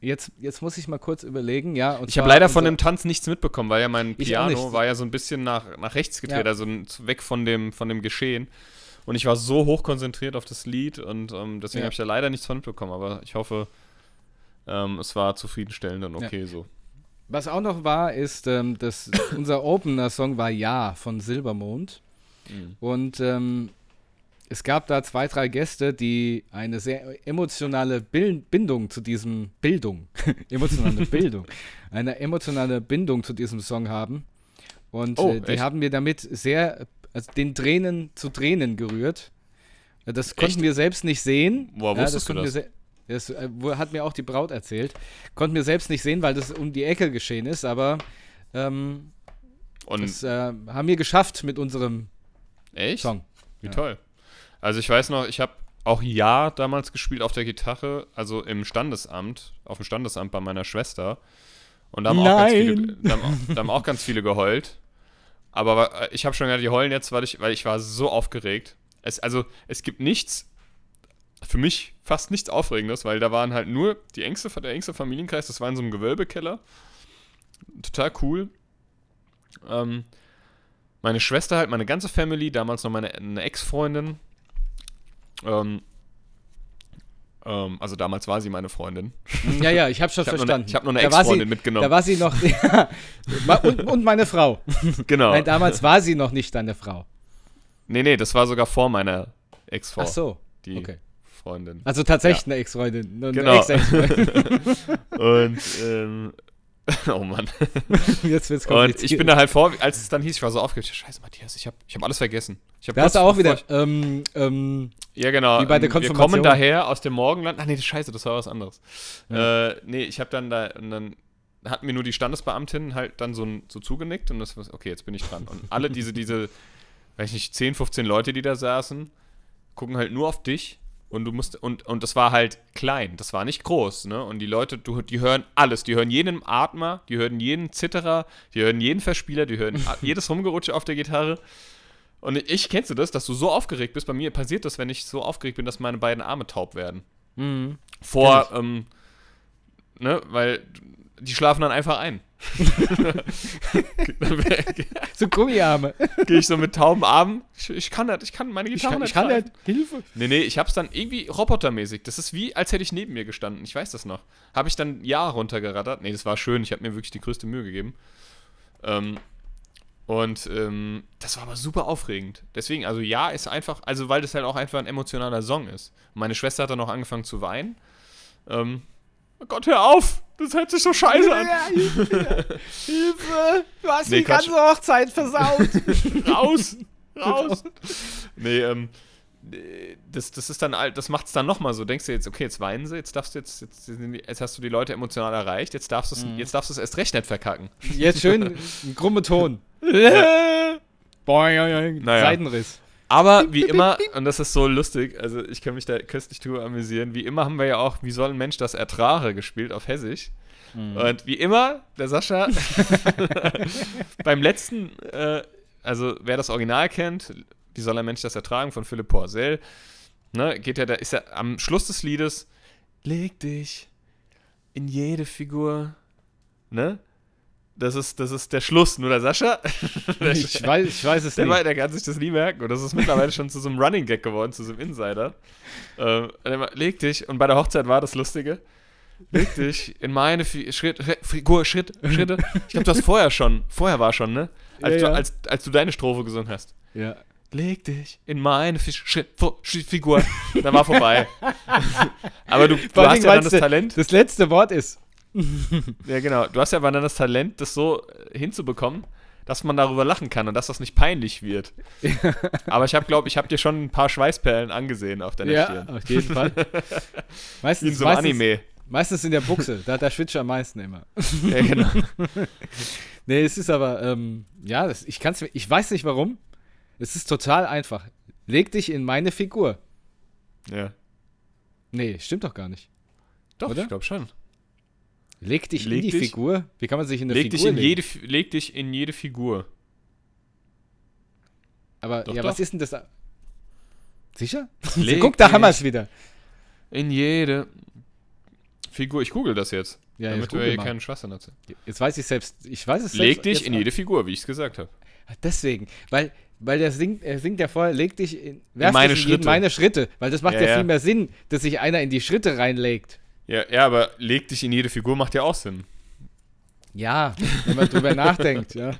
jetzt, jetzt muss ich mal kurz überlegen, ja. ich habe leider von dem Tanz nichts mitbekommen, weil ja mein Piano war ja so ein bisschen nach, nach rechts gedreht, Ja. also weg von dem, von dem Geschehen. Und ich war so hoch konzentriert auf das Lied und ähm, deswegen Ja. habe ich da leider nichts von mitbekommen. Aber ich hoffe, ähm, es war zufriedenstellend und Ja. okay so. Was auch noch war, ist, ähm, dass unser Opener-Song war Ja von Silbermond. Mhm. Und ähm, es gab da zwei, drei Gäste, die eine sehr emotionale Bindung zu diesem Bildung, emotionale Bildung, eine emotionale Bindung zu diesem Song haben. Und Oh, äh, die echt? haben mir damit sehr, also den Tränen zu Tränen gerührt. Äh, Das konnten Echt? wir selbst nicht sehen. Woher wusstest du konnten wir se- das äh, wo- hat mir auch die Braut erzählt. Konnten wir selbst nicht sehen, weil das um die Ecke geschehen ist, aber ähm, Und das äh, haben wir geschafft mit unserem echt? Song. Wie Ja. toll. Also ich weiß noch, ich habe auch Ja damals gespielt auf der Gitarre, also im Standesamt, auf dem Standesamt bei meiner Schwester. Und da haben, auch ganz, viele, Nein. da haben, auch, da haben auch ganz viele geheult. Aber äh, ich habe schon gedacht, die heulen jetzt, weil ich, weil ich war so aufgeregt. Es, also es gibt nichts, für mich fast nichts Aufregendes, weil da waren halt nur die engste, der engste Familienkreis, das war in so einem Gewölbekeller. Total cool. Ähm, meine Schwester halt, meine ganze Family, damals noch meine eine Ex-Freundin. Ähm, ähm, also damals war sie meine Freundin. Ja, ja, ich habe schon Ich habe noch, verstanden. eine- ich hab noch eine Ex-Freundin sie- mitgenommen. Da war sie noch. Ja, und, und meine Frau. genau. Nein, damals war sie noch nicht deine Frau. nee, nee, das war sogar vor meiner Ex-Frau. Ach so. Die Okay. Freundin. Also tatsächlich eine Ex-Freundin. Genau. Ex-Ex-Freundin. Und, ähm, oh Mann. Jetzt wird's Und kompliziert. ich bin da halt vor, als es dann hieß, ich war so aufgeregt. Scheiße, Matthias, ich habe ich hab alles vergessen. Ich hab Da hast du auch wieder. Ähm, ähm, ja, genau. Wie bei der ähm, Wir kommen daher aus dem Morgenland. Ach nee, das Scheiße, das war was anderes. Äh, nee, ich habe dann da, und dann hat mir nur die Standesbeamtin halt dann so, so zugenickt und das war, okay, jetzt bin ich dran. Und alle diese, diese, weiß ich nicht, 10, 15 Leute, die da saßen, gucken halt nur auf dich und du musst, und, und das war halt klein, das war nicht groß, ne? Und die Leute, du, die hören alles, die hören jeden Atmer, die hören jeden Zitterer, die hören jeden Verspieler, die hören jedes Rumgerutsche auf der Gitarre. Und ich, kennst du das, dass du so aufgeregt bist? Bei mir passiert das, wenn ich so aufgeregt bin, dass meine beiden Arme taub werden. mhm. Vor, ähm, ne, weil die schlafen dann einfach ein. So Gummiarme. gehe ich so mit tauben Armen. Ich, ich kann das, ich kann meine Ich Gitarre kann, nicht ich kann greifen. nicht. Hilfe. Nee, nee, ich hab's dann irgendwie robotermäßig. Das ist wie, als hätte ich neben mir gestanden. Ich weiß das noch. Habe ich dann Ja runtergerattert. Nee, das war schön. Ich habe mir wirklich die größte Mühe gegeben. Ähm, und ähm, das war aber super aufregend. Deswegen, also Ja ist einfach, also weil das halt auch einfach ein emotionaler Song ist. Meine Schwester hat dann auch angefangen zu weinen. Ähm, oh Gott, hör auf! Das hört sich so scheiße an. Hilfe. Du hast Nee, die Quatsch. ganze Hochzeit versaut. raus, raus. nee, ähm, das, das ist dann, alt- das macht es dann nochmal so. Denkst du jetzt, okay, jetzt weinen sie, jetzt darfst du jetzt, jetzt, jetzt hast du die Leute emotional erreicht, jetzt darfst du es, Mhm. jetzt darfst du es erst recht nicht verkacken. Jetzt schön ein krumme Ton. Boing, Naja. Seitenriss. Aber wie immer, und das ist so lustig, also ich kann mich da köstlich drüber amüsieren, wie immer haben wir ja auch, wie soll ein Mensch das ertrage gespielt auf Hessisch. Und wie immer, der Sascha beim letzten, äh, also wer das Original kennt, wie soll ein Mensch das ertragen von Philipp Porzell, ne, geht ja, da ist er am Schluss des Liedes, leg dich in jede Figur, ne? Das ist, das ist der Schluss, nur der Sascha. der Ich weiß, ich weiß es der, nicht. war, der kann sich das nie merken. Und das ist mittlerweile schon zu so einem Running Gag geworden, zu so einem Insider. Ähm, leg dich, und bei der Hochzeit war das Lustige. Leg dich in meine Fi Schritt, Figur, Schritt, Schritte. Ich glaube, du hast vorher schon, vorher war schon, ne? Als, Ja, du, ja. als, als du deine Strophe gesungen hast. Ja. Leg dich in meine Fi Schritt, Schritt, Figur. Dann war vorbei. Aber du, du hast ja dann das Talent. Das letzte Wort ist. Ja, genau. Du hast ja aber dann das Talent, das so äh, hinzubekommen, dass man darüber lachen kann und dass das nicht peinlich wird. aber ich habe, glaube ich, habe dir schon ein paar Schweißperlen angesehen auf deiner Ja, Stirn. auf jeden Fall. Wie in Meistens, so einem meistens, Anime. meistens in der Buchse. Da, da schwitzt am meisten immer. Ja, genau. Nee, es ist aber, ähm, ja, das, ich kann's, ich weiß nicht warum. Es ist total einfach. Leg dich in meine Figur. Ja. Nee, stimmt doch gar nicht. Doch, Oder? ich glaube schon. Leg dich Leg in die dich- Figur. Wie kann man sich in eine Leg Figur dich, in legen? jede, leg dich in jede Figur. Aber Doch, ja, doch. was ist denn das? Sicher? Leg Guck, da haben wir es wieder. In jede Figur. Ich google das jetzt. Ja, damit wir hier mal. keinen Schwachsinn erzählen. Jetzt weiß ich selbst, ich weiß es selbst. Leg dich in auch. jede Figur, wie ich es gesagt habe. Deswegen, weil, weil der singt, er singt ja vorher, leg dich in, werf meine dich in Schritte. meine Schritte, weil das macht ja, ja. viel mehr Sinn, dass sich einer in die Schritte reinlegt. Ja, ja, aber leg dich in jede Figur macht ja auch Sinn. Ja, wenn man drüber nachdenkt, ja.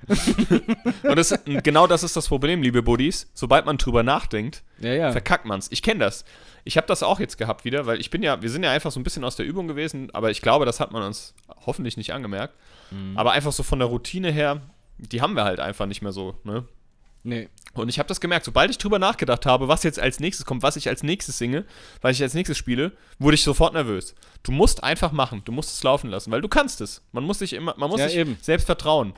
Und das, genau das ist das Problem, liebe Buddies. Sobald man drüber nachdenkt, Ja, ja. verkackt man's. Ich kenne das. Ich habe das auch jetzt gehabt wieder, weil ich bin ja, wir sind ja einfach so ein bisschen aus der Übung gewesen, aber ich glaube, das hat man uns hoffentlich nicht angemerkt. Mhm. Aber einfach so von der Routine her, die haben wir halt einfach nicht mehr so, ne? Nee. Und ich habe das gemerkt, sobald ich drüber nachgedacht habe, was jetzt als nächstes kommt, was ich als nächstes singe, was ich als nächstes spiele, wurde ich sofort nervös. Du musst einfach machen, du musst es laufen lassen, weil du kannst es. Man muss sich immer, man muss Ja, sich eben. selbst vertrauen.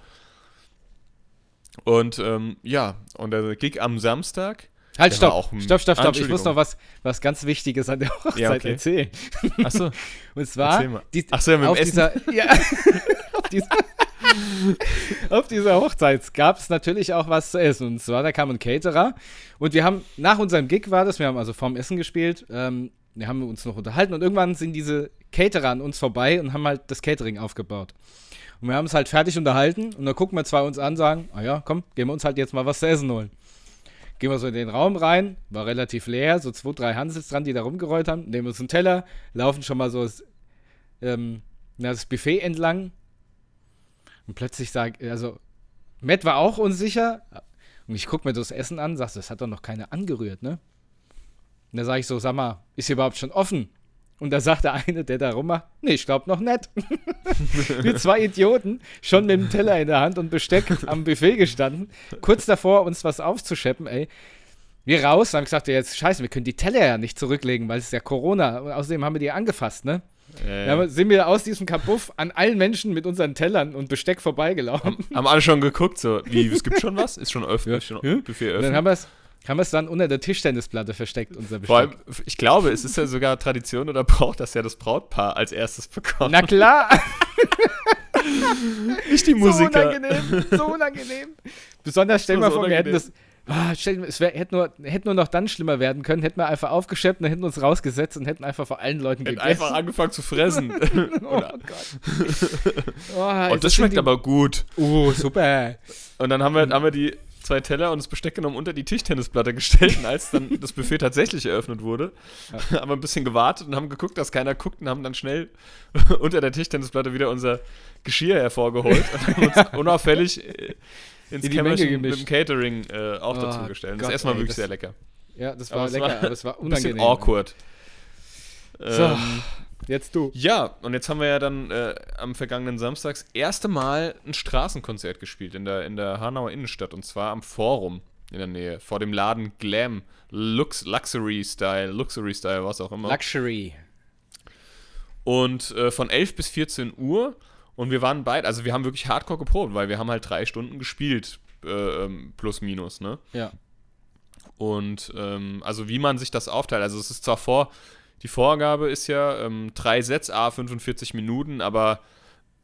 Und ähm, ja, und der Gig am Samstag. Halt, stopp. auch stopp, stopp, stopp. Ich muss noch was, was ganz Wichtiges an der Hochzeit Ja, okay. erzählen. Achso, Und zwar, Erzähl die, ja, mit dem Essen. dieser, ja, auf, dieser, auf dieser Hochzeit gab es natürlich auch was zu essen. Und zwar, da kam ein Caterer. Und wir haben, nach unserem Gig war das, wir haben also vorm Essen gespielt, ähm, wir haben uns noch unterhalten und irgendwann sind diese Caterer an uns vorbei und haben halt das Catering aufgebaut. Und wir haben uns halt fertig unterhalten und dann gucken wir zwei uns an, sagen, ah ja, komm, gehen wir uns halt jetzt mal was zu essen holen. Gehen wir so in den Raum rein, war relativ leer, so zwei, drei Hansels dran, die da rumgerollt haben, nehmen uns einen Teller, laufen schon mal so das, ähm, das Buffet entlang und plötzlich sagt, also, Matt war auch unsicher und ich gucke mir das Essen an, sagst, das hat doch noch keiner angerührt, ne? Und da sage ich so, sag mal, ist hier überhaupt schon offen? Und da sagt der eine, der da rummacht, nee, ich glaube noch nicht. Wir zwei Idioten, schon mit dem Teller in der Hand und Besteck am Buffet gestanden, kurz davor, uns was aufzuscheppen, ey. Wir raus, haben gesagt, ja, jetzt scheiße, wir können die Teller ja nicht zurücklegen, weil es ist ja Corona. Und außerdem haben wir die angefasst, ne? Äh, Da sind wir aus diesem Kabuff an allen Menschen mit unseren Tellern und Besteck vorbeigelaufen. haben alle schon geguckt, so, wie, es gibt schon was? Ist schon öffnet, Ja. schon Ja. Buffet Und dann haben wir es haben wir's dann unter der Tischtennisplatte versteckt, unser Besteck. Vor allem, ich glaube, es ist ja sogar Tradition oder Brauch, dass ja das Brautpaar als erstes bekommt. Na klar, nicht die so Musiker. unangenehm, so unangenehm. Besonders stell So, mal so vor, wir hätten das. Ah, stell, es wär, hätte, nur, hätte nur noch dann schlimmer werden können, hätten wir einfach aufgeschleppt und hätten uns rausgesetzt und hätten einfach vor allen Leuten Hätten gegessen. einfach angefangen zu fressen. oh Gott. Oh, Und das schmeckt aber gut. Oh, super. Und dann haben wir, haben wir die zwei Teller und das Besteck genommen unter die Tischtennisplatte gestellt. Und als dann das Buffet tatsächlich eröffnet wurde, haben wir ein bisschen gewartet und haben geguckt, dass keiner guckt und haben dann schnell unter der Tischtennisplatte wieder unser Geschirr hervorgeholt und haben uns unauffällig äh, ins In Kämmerchen mit dem Catering äh, auch Oh dazu gestellt. Das war ey, wirklich das- sehr lecker. Ja, das Aber war es lecker, war aber es war Ein bisschen unangenehm. awkward. So, Ähm, jetzt du. Ja, und jetzt haben wir ja dann äh, am vergangenen Samstag das erste Mal ein Straßenkonzert gespielt in der, in der Hanauer Innenstadt und zwar am Forum in der Nähe, vor dem Laden Glam, Lux, Luxury Style, Luxury Style, was auch immer. Luxury. und äh, von 11 bis 14 Uhr und wir waren beide, also wir haben wirklich hardcore geprobt, weil wir haben halt drei Stunden gespielt, äh, ähm, plus minus, ne? Ja. Und ähm, also wie man sich das aufteilt, also es ist zwar vor, die Vorgabe ist ja ähm, drei Sets, a 45 Minuten, aber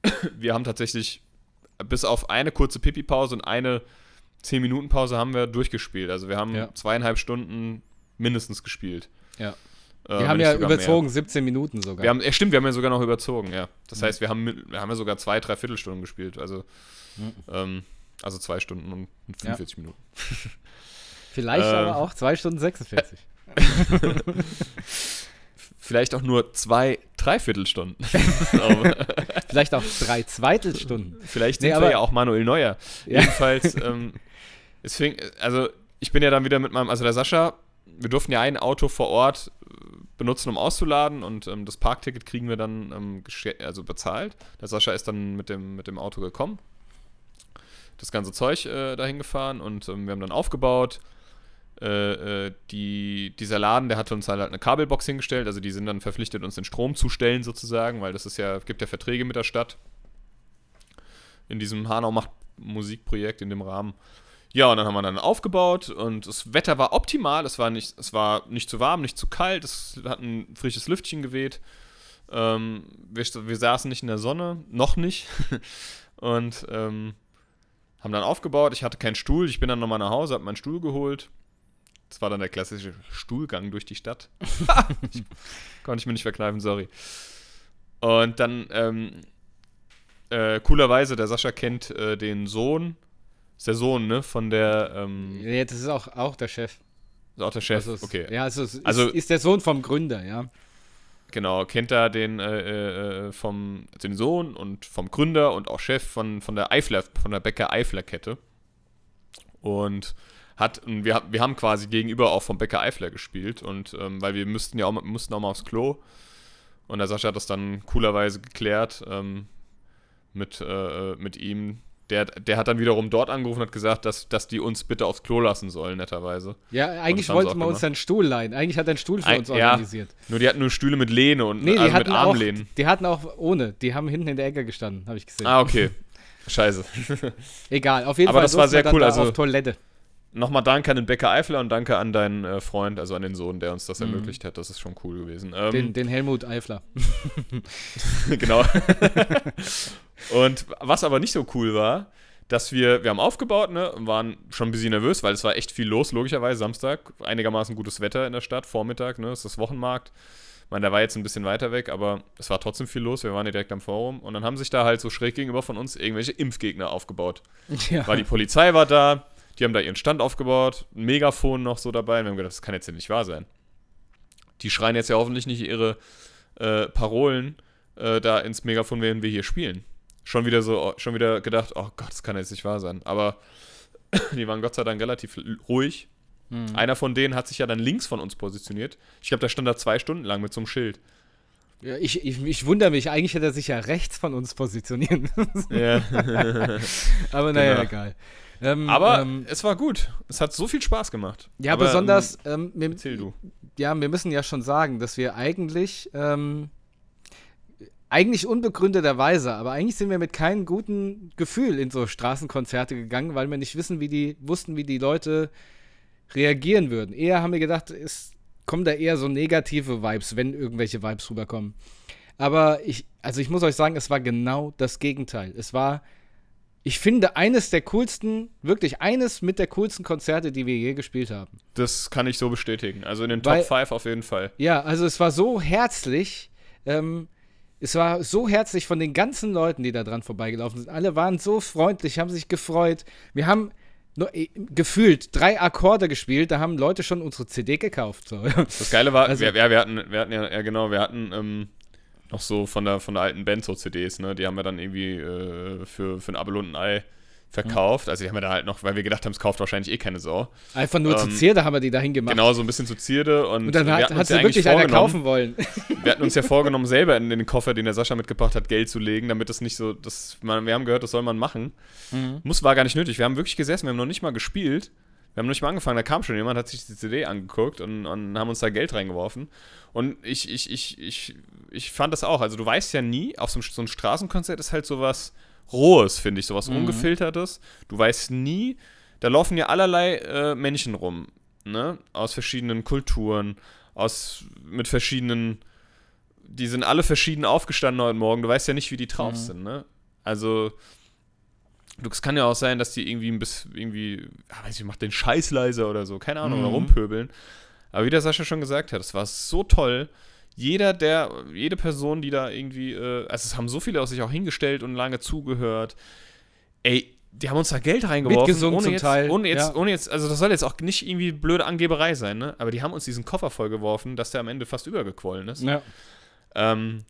wir haben tatsächlich bis auf eine kurze Pipi-Pause und eine 10-Minuten-Pause haben wir durchgespielt. Also wir haben Ja. zweieinhalb Stunden mindestens gespielt. Ja. Äh, Wir wenn haben ja sogar mehr. überzogen, 17 Minuten sogar. Wir haben, ja, stimmt, wir haben ja sogar noch überzogen, ja. Das Mhm. heißt, wir haben, wir haben ja sogar zwei, drei Viertelstunden gespielt. Also, Mhm. ähm, also zwei Stunden und 45 Minuten. Vielleicht Ähm. aber auch 2 Stunden 46. Vielleicht auch nur zwei Dreiviertelstunden. Vielleicht auch drei Zweitelstunden. vielleicht Nee, sind aber- wir ja auch Manuel Neuer. Ja. Jedenfalls, ähm, es fing, also ich bin ja dann wieder mit meinem, also der Sascha, wir durften ja ein Auto vor Ort benutzen, um auszuladen und ähm, das Parkticket kriegen wir dann ähm, also bezahlt. Der Sascha ist dann mit dem, mit dem Auto gekommen, das ganze Zeug äh, dahin gefahren und ähm, wir haben dann aufgebaut. Äh, äh, die, dieser Laden, der hatte uns halt eine Kabelbox hingestellt, also die sind dann verpflichtet, uns den Strom zu stellen sozusagen, weil das ist ja, gibt ja Verträge mit der Stadt in diesem Hanau macht Musikprojekt in dem Rahmen. Ja, und dann haben wir dann aufgebaut und das Wetter war optimal. Es war nicht, es war nicht zu warm, nicht zu kalt. Es hat ein frisches Lüftchen geweht. Ähm, wir, wir saßen nicht in der Sonne, noch nicht. und ähm, haben dann aufgebaut. Ich hatte keinen Stuhl. Ich bin dann nochmal nach Hause, habe meinen Stuhl geholt. Das war dann der klassische Stuhlgang durch die Stadt. konnte ich mir nicht verkneifen, sorry. Und dann, ähm, äh, coolerweise, der Sascha kennt äh, den Sohn, ist der Sohn, ne, von der, ähm, Ja, das ist auch, auch der Chef. ist auch der Chef, Also, okay. Ja, also, es Also- ist, ist der Sohn vom Gründer, ja. Genau, kennt er den äh, äh, vom den Sohn und vom Gründer und auch Chef von, von der Eifler, von der Bäcker Eifler Kette. Und hat, und wir, wir haben quasi gegenüber auch vom Bäcker Eifler gespielt und ähm, weil wir müssten ja auch, mal- mussten auch mal aufs Klo. Und der Sascha hat das dann coolerweise geklärt ähm, mit, äh, mit ihm. Der, der hat dann wiederum dort angerufen und hat gesagt, dass, dass die uns bitte aufs Klo lassen sollen, netterweise. Ja, eigentlich wollten wir uns einen Stuhl leihen. Eigentlich hat er einen Stuhl für Ein- uns ja. organisiert. Nur die hatten nur Stühle mit Lehne und Nee, die also mit hatten, auch, Armlehnen. die hatten auch ohne. Die haben hinten in der Ecke gestanden, habe ich gesehen. Ah, okay. Scheiße. Egal, auf jeden Aber Fall das war sehr cool, also- auf Toilette. Nochmal danke an den Bäcker Eifler und danke an deinen äh, Freund, also an den Sohn, der uns das Mhm. ermöglicht hat. Das ist schon cool gewesen. Ähm, Den, den Helmut Eifler. genau. und was aber nicht so cool war, dass wir, wir haben aufgebaut, ne, waren schon ein bisschen nervös, weil es war echt viel los, logischerweise, Samstag. Einigermaßen gutes Wetter in der Stadt, Vormittag, ne, ist das Wochenmarkt. Ich meine, der war jetzt ein bisschen weiter weg, aber es war trotzdem viel los. Wir waren ja direkt am Forum und dann haben sich da halt so schräg gegenüber von uns irgendwelche Impfgegner aufgebaut. Ja. Weil die Polizei war da, die haben da ihren Stand aufgebaut, ein Megafon noch so dabei. Und wir haben gedacht, das kann jetzt ja nicht wahr sein. Die schreien jetzt ja hoffentlich nicht ihre äh, Parolen äh, da ins Megafon, während wir hier spielen. Schon wieder so, schon wieder gedacht, oh Gott, das kann jetzt nicht wahr sein. Aber die waren Gott sei Dank relativ ruhig. Hm. Einer von denen hat sich ja dann links von uns positioniert. Ich glaube, da stand da zwei Stunden lang mit so einem Schild. Ja, ich, ich, ich wundere mich, eigentlich hätte er sich ja rechts von uns positionieren. Ja. Aber naja, Genau. egal. Ähm, Aber ähm, es war gut. Es hat so viel Spaß gemacht. ja, Aber, besonders, ähm, wir, Ähm, erzähl du. ja, wir müssen ja schon sagen, dass wir eigentlich, ähm, eigentlich unbegründeterweise, aber eigentlich sind wir mit keinem guten Gefühl in so Straßenkonzerte gegangen, weil wir nicht wissen, wie die, wussten, wie die Leute reagieren würden. Eher haben wir gedacht, es kommen da eher so negative Vibes, wenn irgendwelche Vibes rüberkommen. Aber ich, also ich muss euch sagen, es war genau das Gegenteil. Es war, ich finde, eines der coolsten, wirklich eines mit der coolsten Konzerte, die wir je gespielt haben. Das kann ich so bestätigen. Also in den Weil- Top 5 auf jeden Fall. Ja, also es war so herzlich. Ähm, es war so herzlich von den ganzen Leuten, die da dran vorbeigelaufen sind. Alle waren so freundlich, haben sich gefreut. Wir haben nur, äh, gefühlt drei Akkorde gespielt, da haben Leute schon unsere CD gekauft. So. Das Geile war, Also- wir, ja, wir hatten, wir hatten ja, ja genau, wir hatten ähm, noch so von der, von der alten Band so CDs, ne? Die haben wir dann irgendwie äh, für, für ein Apfel und ein Ei verkauft. Also die haben wir da halt noch, weil wir gedacht haben, es kauft wahrscheinlich eh keine Sau. Einfach nur zu Ähm, Zierde haben wir die dahin gemacht. Genau, so ein bisschen zu Zierde und, Und dann wir hat, hat sie ja wirklich einer kaufen wollen. Wir hatten uns ja vorgenommen, selber in den Koffer, den der Sascha mitgebracht hat, Geld zu legen, damit es nicht so, das, man, wir haben gehört, das soll man machen. Mhm. Muss, war gar nicht nötig. Wir haben wirklich gesessen, wir haben noch nicht mal gespielt. Wir haben noch nicht mal angefangen, da kam schon jemand, hat sich die CD angeguckt und, und haben uns da Geld reingeworfen. Und ich, ich, ich, ich, ich fand das auch. Also du weißt ja nie, auf so einem, so einem Straßenkonzert ist halt sowas Rohes, finde ich, sowas Mhm. Ungefiltertes. Du weißt nie, da laufen ja allerlei äh, Menschen rum, ne? Aus verschiedenen Kulturen, aus mit verschiedenen, die sind alle verschieden aufgestanden heute Morgen. Du weißt ja nicht, wie die drauf Mhm. sind, ne? Also, es kann ja auch sein, dass die irgendwie ein bisschen, irgendwie, ah, weiß ich, macht den Scheiß leiser oder so, keine Ahnung, Mhm. rumpöbeln. Aber wie der Sascha schon gesagt hat, es war so toll. Jeder, der, jede Person, die da irgendwie, äh, also es haben so viele aus sich auch hingestellt und lange zugehört. Ey, die haben uns da Geld reingeworfen. Mitgesungen ohne zum jetzt, Teil, Ohne jetzt, ja. ohne jetzt, also das soll jetzt auch nicht irgendwie blöde Angeberei sein, ne? Aber die haben uns diesen Koffer vollgeworfen, dass der am Ende fast übergequollen ist. Ja. Ähm,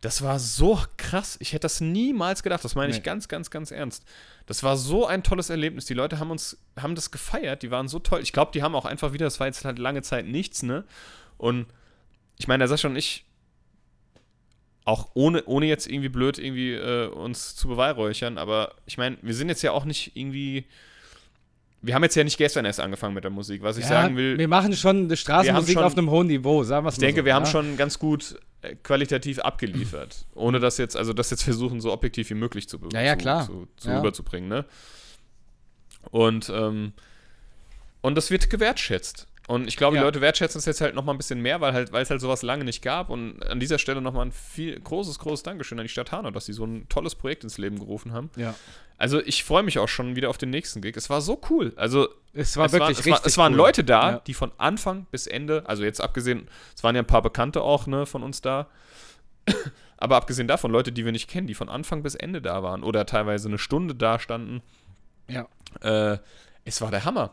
das war so krass. Ich hätte das niemals gedacht. Das meine ich Nee. ganz, ganz, ganz ernst. Das war so ein tolles Erlebnis. Die Leute haben uns, haben das gefeiert. Die waren so toll. Ich glaube, die haben auch einfach wieder, das war jetzt halt lange Zeit nichts, ne? Und ich meine, der Sascha und ich, auch ohne, ohne jetzt irgendwie blöd irgendwie äh, uns zu beweihräuchern, aber ich meine, wir sind jetzt ja auch nicht irgendwie. Wir haben jetzt ja nicht gestern erst angefangen mit der Musik. Was ich ja, sagen will, Wir machen schon eine Straßenmusik schon- auf einem hohen Niveau, sagen wir es ich denke, so, wir haben ja. schon ganz gut äh, qualitativ abgeliefert. Ohne das jetzt, also das jetzt versuchen, so objektiv wie möglich zu, Ja, ja, zu, klar. zu, zu Ja. rüberzubringen, ne? Und, ähm, und das wird gewertschätzt. Und ich glaube, Ja. die Leute wertschätzen es jetzt halt nochmal ein bisschen mehr, weil halt, weil es halt sowas lange nicht gab. Und an dieser Stelle nochmal ein viel großes, großes Dankeschön an die Stadt Hanau, dass sie so ein tolles Projekt ins Leben gerufen haben. Ja. Also ich freue mich auch schon wieder auf den nächsten Gig. Es war so cool. Also Es war es, wirklich waren, es, war, es waren cool. Leute da, Ja. die von Anfang bis Ende, also jetzt abgesehen, es waren ja ein paar Bekannte auch, ne, von uns da. Aber abgesehen davon, Leute, die wir nicht kennen, die von Anfang bis Ende da waren oder teilweise eine Stunde da standen. Ja. Äh, es war der Hammer.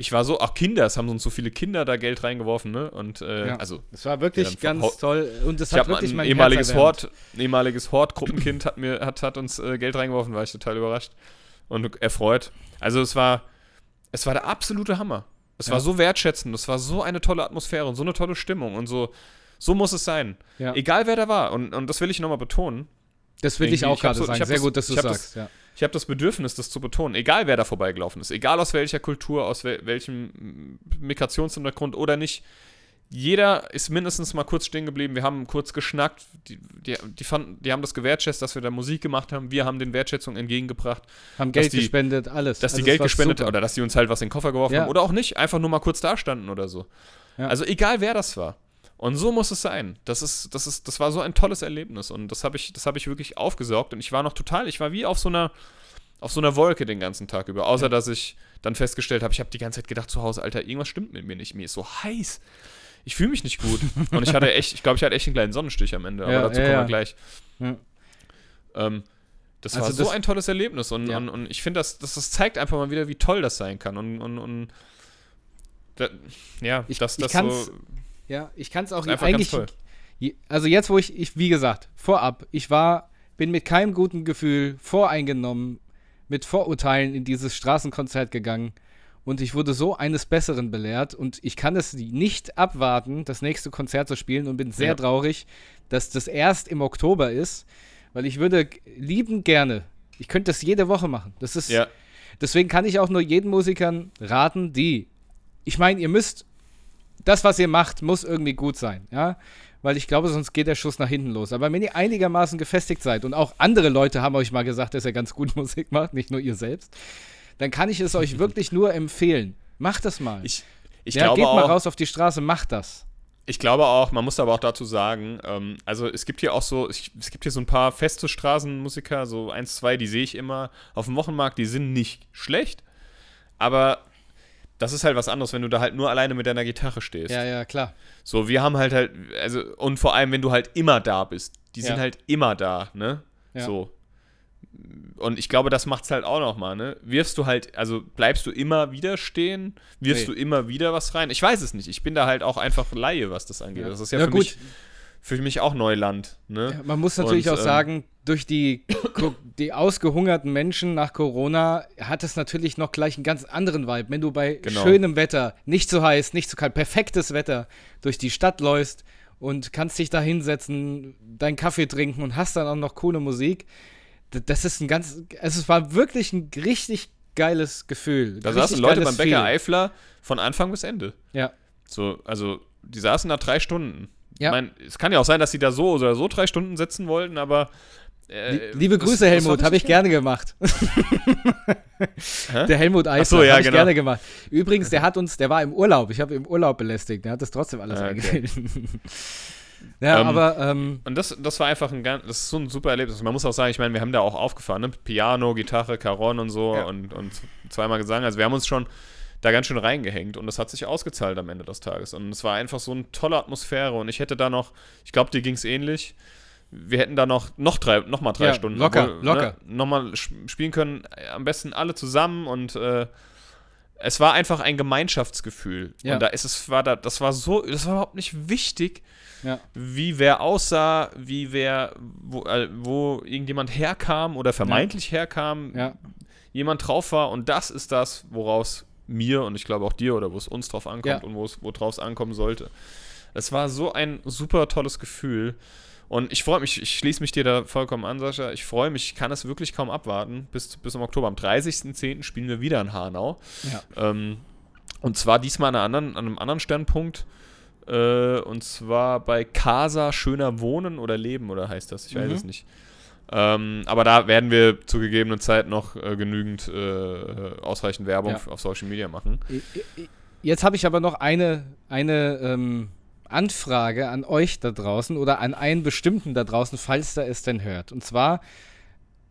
Ich war so, auch Kinder, es haben uns so viele Kinder da Geld reingeworfen, ne? Und äh, Ja. also Es war wirklich ganz verhau- toll. Und es ich hat wirklich ein mein ehemaliges. Hort, ein ehemaliges Hort-Gruppenkind hat mir hat, hat uns äh, Geld reingeworfen, war ich total überrascht und erfreut. Also es war es war der absolute Hammer. Es Ja. war so wertschätzend, es war so eine tolle Atmosphäre und so eine tolle Stimmung und so so muss es sein. Ja. Egal wer da war und, und das will ich nochmal betonen. Das will ich irgendwie- auch ich gerade so- ich sagen. Sehr das- gut, dass du ich sagst. Ja. Ich habe das Bedürfnis, das zu betonen, egal wer da vorbeigelaufen ist, egal aus welcher Kultur, aus wel welchem Migrationshintergrund oder nicht. Jeder ist mindestens mal kurz stehen geblieben. Wir haben kurz geschnackt. Die, die, die, fanden, die haben das gewertschätzt, dass wir da Musik gemacht haben. Wir haben den Wertschätzung entgegengebracht, Haben Geld die- gespendet, alles. dass die Also es Geld gespendet super. oder dass die uns halt was in den Koffer geworfen Ja. haben oder auch nicht, einfach nur mal kurz da standen oder so. Ja. Also egal wer das war. Und so muss es sein. Das ist, das ist, das war so ein tolles Erlebnis und das habe ich, das habe ich wirklich aufgesaugt und ich war noch total, ich war wie auf so einer, auf so einer Wolke den ganzen Tag über. Außer dass ich dann festgestellt habe, ich habe die ganze Zeit gedacht zu Hause, Alter, irgendwas stimmt mit mir nicht. Mir ist so heiß. Ich fühle mich nicht gut. und ich hatte echt, ich glaube, ich hatte echt einen kleinen Sonnenstich am Ende. Ja, aber dazu ja, kommen ja. wir gleich. Ja. Ähm, das Also war so das- ein tolles Erlebnis und, Ja. und, und ich finde, das, das, das zeigt einfach mal wieder, wie toll das sein kann. Und, und, und da, ja, Ich- das, ich das kann's so Ja, ich kann es auch eigentlich. ganz toll. Je- Also jetzt, wo ich, ich, wie gesagt, vorab, ich war, bin mit keinem guten Gefühl voreingenommen, mit Vorurteilen in dieses Straßenkonzert gegangen und ich wurde so eines Besseren belehrt und ich kann es nicht abwarten, das nächste Konzert zu spielen und bin sehr Ja. traurig, dass das erst im Oktober ist, weil ich würde lieben gerne, ich könnte das jede Woche machen. Das ist, Ja, Deswegen kann ich auch nur jeden Musikern raten, die, ich meine, ihr müsst, das, was ihr macht, muss irgendwie gut sein, ja, weil ich glaube, sonst geht der Schuss nach hinten los. Aber wenn ihr einigermaßen gefestigt seid und auch andere Leute haben euch mal gesagt, dass ihr ganz gut Musik macht, nicht nur ihr selbst, dann kann ich es euch wirklich nur empfehlen. Macht das mal. ich, ich ja, glaube geht mal raus auf die Straße, macht das. Ich glaube auch, man muss aber auch dazu sagen, ähm, also es gibt hier auch so, ich, es gibt hier so ein paar feste Straßenmusiker, so eins, zwei, die sehe ich immer auf dem Wochenmarkt, die sind nicht schlecht, aber das ist halt was anderes, wenn du da halt nur alleine mit deiner Gitarre stehst. Ja, ja, klar. So, wir haben halt halt, also, und vor allem, wenn du halt immer da bist, die sind Ja. halt immer da, ne? Ja. So. Und ich glaube, das macht's halt auch nochmal, ne? Wirfst du halt, also bleibst du immer wieder stehen? Wirfst Nee. du immer wieder was rein? Ich weiß es nicht. Ich bin da halt auch einfach Laie, was das angeht. Ja. Das ist ja, Ja, für, gut. Mich, für mich auch Neuland, ne? Ja, man muss natürlich Und, auch ähm, sagen, durch die, die ausgehungerten Menschen nach Corona hat es natürlich noch gleich einen ganz anderen Vibe. Wenn du bei Genau. schönem Wetter, nicht zu heiß, nicht zu kalt, perfektes Wetter durch die Stadt läufst und kannst dich da hinsetzen, deinen Kaffee trinken und hast dann auch noch coole Musik. Das ist ein ganz, also es war wirklich ein richtig geiles Gefühl. Da saßen Leute beim Bäcker. Eifler von Anfang bis Ende. Ja. So, also, die saßen da drei Stunden. Ja. Ich meine, es kann ja auch sein, dass sie da so oder so drei Stunden sitzen wollten, aber. äh, Lie- Liebe Grüße, das Helmut, habe ich gerne gemacht. Der Helmut Eisler so, ja, habe ich genau. gerne gemacht. Übrigens, der hat uns, der war im Urlaub. Ich habe ihn im Urlaub belästigt. Der hat das trotzdem alles Ah, okay. ja, Ähm, aber ähm, Und das, das war einfach ein ganz, das ist so ein super Erlebnis. Man muss auch sagen, ich meine, wir haben da auch aufgefahren, ne? Piano, Gitarre, Caron und so Ja. und, und zweimal Gesang. Also wir haben uns schon da ganz schön reingehängt und das hat sich ausgezahlt am Ende des Tages. Und es war einfach so eine tolle Atmosphäre und ich hätte da noch, ich glaube, dir ging es ähnlich. Wir hätten da noch, noch, drei, noch mal drei Ja, Stunden locker, obwohl, locker. Ne, nochmal spielen können, am besten alle zusammen und äh, es war einfach ein Gemeinschaftsgefühl. Ja. Und da ist es, war da, das war so, das war überhaupt nicht wichtig, ja, wie wer aussah, wie wer, wo, äh, wo irgendjemand herkam oder vermeintlich herkam, ja, jemand drauf war und das ist das, woraus mir und ich glaube auch dir oder wo es uns drauf ankommt Ja. und wo es worauf es ankommen sollte. Es war so ein super tolles Gefühl und ich freue mich, ich schließe mich dir da vollkommen an, Sascha. Ich freue mich, ich kann es wirklich kaum abwarten. Bis, bis im Oktober. Am 30.10. spielen wir wieder in Hanau. ja. Ähm, und zwar diesmal an, anderen, an einem anderen Standpunkt. Äh, und zwar bei Casa Schöner Wohnen oder Leben oder heißt das? Ich weiß Mhm. es nicht. Ähm, aber da werden wir zu gegebener Zeit noch äh, genügend äh, ausreichend Werbung Ja. auf Social Media machen. Jetzt habe ich aber noch eine, eine ähm, Anfrage an euch da draußen oder an einen bestimmten da draußen, falls der es denn hört. Und zwar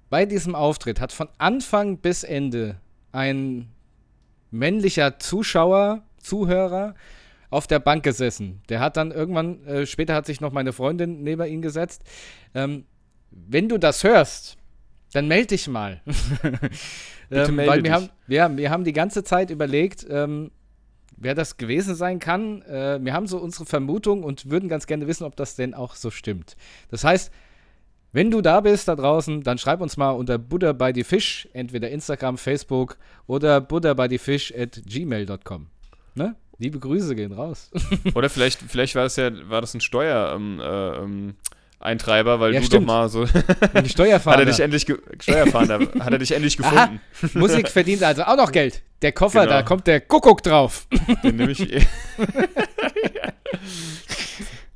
bei diesem Auftritt hat von Anfang bis Ende ein männlicher Zuschauer, Zuhörer auf der Bank gesessen. Der hat dann irgendwann, äh, später hat sich noch meine Freundin neben ihn gesetzt. Ähm, wenn du das hörst, dann melde dich mal. ähm, weil wir haben, ja, wir haben die ganze Zeit überlegt, ähm, wer das gewesen sein kann. Äh, wir haben so unsere Vermutung und würden ganz gerne wissen, ob das denn auch so stimmt. Das heißt, wenn du da bist da draußen, dann schreib uns mal unter Buddha by the Fish, entweder Instagram, Facebook oder buddha by the Fish at gmail.com. Ne? Liebe Grüße gehen raus. Oder vielleicht, vielleicht war das ja, war das ein Steuer, ähm, äh, ähm, Eintreiber, weil Ja, du stimmt. doch mal so. Die hat Steuerfahnder. er dich endlich Steuerfahnder, hat er dich endlich Aha, gefunden. Musik verdient also auch noch Geld. Der Koffer, Genau. da kommt der Kuckuck drauf. Den nehme ich.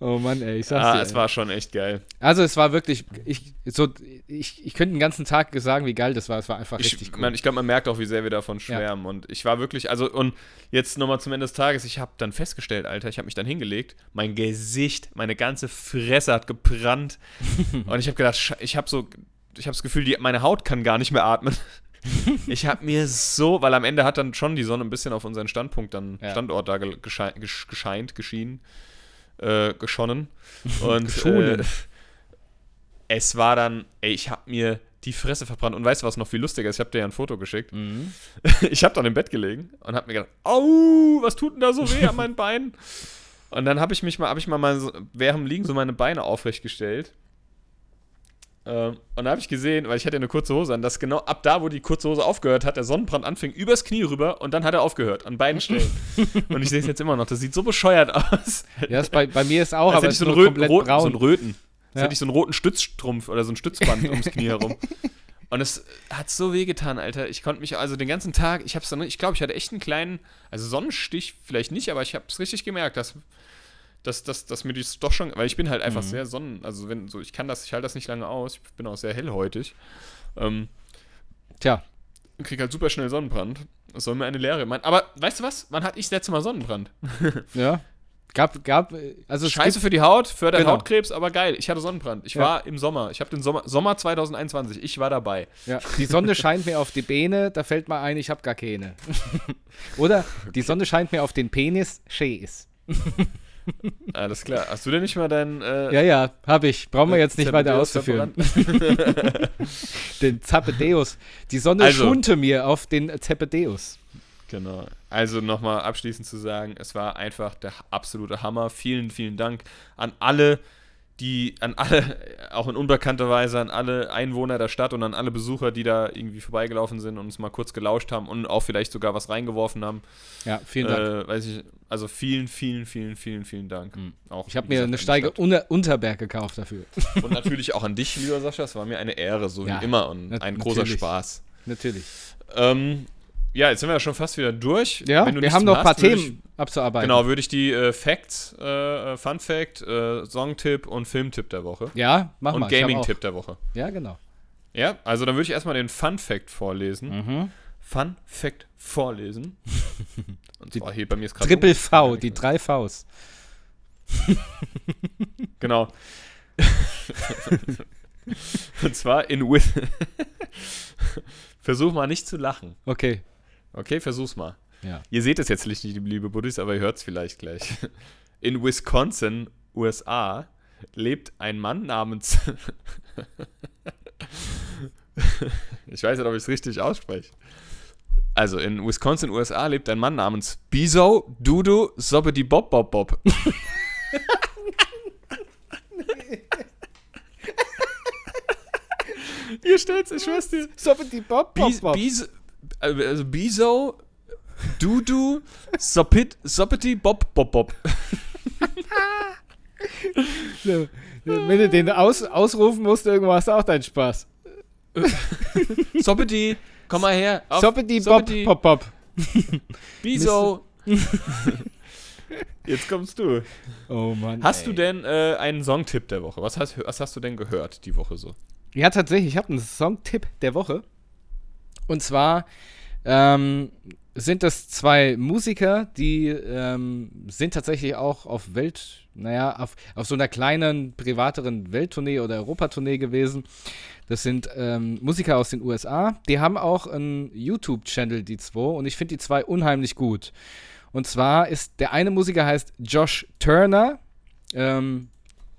Oh Mann, ey, ich sag's ah, dir. es ey. war schon echt geil. Also es war wirklich, ich, so, ich, ich könnte den ganzen Tag sagen, wie geil das war. Es war einfach Ich, richtig cool. man, ich glaube, man merkt auch, wie sehr wir davon schwärmen. Und ich war wirklich, also, und jetzt nochmal zum Ende des Tages, ich habe dann festgestellt, Alter, ich habe mich dann hingelegt, mein Gesicht, meine ganze Fresse hat gebrannt. und ich habe gedacht, ich habe so, ich habe das Gefühl, die, meine Haut kann gar nicht mehr atmen. ich habe mir so, weil am Ende hat dann schon die Sonne ein bisschen auf unseren Standpunkt, dann Ja. Standort da ge- geschei- gesch- gescheint, geschienen, äh, geschonnen. Und Geschonen. Äh, es war dann, ey, ich habe mir die Fresse verbrannt. Und weißt du, was noch viel lustiger ist? Ich habe dir ja ein Foto geschickt. Mhm. Ich habe dann im Bett gelegen und habe mir gedacht, au, was tut denn da so weh an meinen Beinen? Und dann habe ich mich mal, habe ich mal, mal so, während dem Liegen so meine Beine aufrecht gestellt. Ähm, und da habe ich gesehen, weil ich hatte ja eine kurze Hose an, dass genau ab da, wo die kurze Hose aufgehört hat, der Sonnenbrand anfing, übers Knie rüber und dann hat er aufgehört, an beiden Stellen. und ich sehe es jetzt immer noch, das sieht so bescheuert aus. Ja, das bei, bei mir ist auch, Als aber hätte es ich so einen, Röten, komplett roten, braun. so einen Röten. Als Ja. hätte ich so einen roten Stützstrumpf oder so ein Stützband ums Knie herum. Und es hat so wehgetan, Alter. Ich konnte mich also den ganzen Tag, ich hab's dann, ich glaube, ich hatte echt einen kleinen, also Sonnenstich vielleicht nicht, aber ich habe es richtig gemerkt, dass, dass, dass, dass mir das doch schon, weil ich bin halt einfach Mhm. sehr sonnen, also wenn so, ich kann das, ich halte das nicht lange aus, ich bin auch sehr hellhäutig. Ähm, Tja, und krieg halt super schnell Sonnenbrand. Das soll mir eine Lehre meinen. Aber weißt du was? Wann hatte ich das letzte Mal Sonnenbrand? ja. Gab, gab, also Scheiße für die Haut, fördert Genau. Hautkrebs, aber geil. Ich hatte Sonnenbrand. Ich Ja. war im Sommer. Ich habe den Sommer, Sommer 2021. Ich war dabei. Ja, die Sonne scheint mir auf die Beine, da fällt mir ein, ich habe gar keine. Oder die Sonne scheint mir auf den Penis, Schäs. Alles klar. Hast du denn nicht mal dein. Äh, Ja, ja, habe ich. Brauchen wir jetzt nicht weiter Zebedeus auszuführen. den Zapedeus. Die Sonne Also- schunte mir auf den Zebedeus. Genau. Also nochmal abschließend zu sagen, es war einfach der absolute Hammer. Vielen, vielen Dank an alle, die, an alle, auch in unbekannter Weise, an alle Einwohner der Stadt und an alle Besucher, die da irgendwie vorbeigelaufen sind und uns mal kurz gelauscht haben und auch vielleicht sogar was reingeworfen haben. Ja, vielen Dank. Äh, weiß ich, also vielen, vielen, vielen, vielen, vielen Dank. Mhm. Auch, ich habe mir gesagt, eine Steige. Unter Unterberg gekauft dafür. Und natürlich auch an dich, lieber Sascha. Es war mir eine Ehre, so Ja, wie immer und ein großer. Spaß. Natürlich. Ähm, ja, jetzt sind wir ja schon fast wieder durch. Ja, wir haben noch ein paar Themen abzuarbeiten. Genau, würde ich die äh, Facts, äh, äh, Fun Fact, äh, Songtipp und Filmtipp der Woche. Ja, mach und mal. ich hab Gaming-Tipp der Woche. Ja, genau. Ja, also dann würde ich erstmal den Fun Fact vorlesen. Mhm. Fun Fact vorlesen. Und zwar hier bei mir ist gerade. Triple V, die drei Vs. Genau. und zwar in With. Versuch mal nicht zu lachen. Okay. Okay, versuch's mal. Ja. Ihr seht es jetzt nicht, liebe Buddies, aber ihr hört es vielleicht gleich. In Wisconsin, USA, lebt ein Mann namens. ich weiß nicht, ob ich es richtig ausspreche. Also, in Wisconsin, USA, lebt ein Mann namens Biso Dudu Sobbedi Bob Bob Bob. Ihr stellt's, ich schwör's dir. So die Bob, Bis, bis, also Biso, Dudu, Soppit, Soppeti, Bob, Bob, Bob. Wenn du den aus, ausrufen musst, irgendwo hast du auch deinen Spaß. Soppeti, komm mal her. auf, Soppeti, Bob, Pop, Pop. Biso. Jetzt kommst du. Oh Mann. Hast ey. du denn äh, einen Songtipp der Woche? Was hast, was hast du denn gehört die Woche so? Ja, tatsächlich. Ich habe einen Songtipp der Woche. Und zwar ähm, sind das zwei Musiker, die ähm, sind tatsächlich auch auf Welt, naja, auf, auf so einer kleinen, privateren Welttournee oder Europatournee gewesen. Das sind ähm, Musiker aus den USA. Die haben auch einen YouTube-Channel, die zwei, und ich finde die zwei unheimlich gut. Und zwar ist der eine Musiker heißt Josh Turner. Ähm,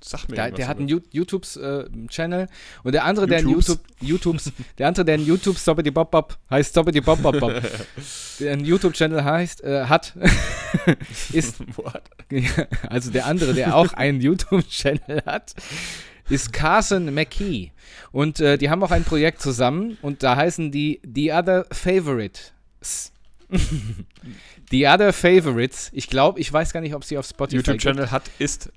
Sag mir der, der hat einen YouTube-Channel äh, und der andere, der einen YouTubes. YouTube, YouTubes, der andere, der einen YouTube Stoppity Bop Bop heißt Stoppity Bop Bop Bop, der einen YouTube-Channel heißt, äh, hat, ist, also der andere, der auch einen YouTube-Channel hat, ist Carson McKee. Und äh, die haben auch ein Projekt zusammen und da heißen die The Other Favorites. The Other Favorites. Ich glaube, ich weiß gar nicht, ob sie auf Spotify. YouTube-Channel hat, ist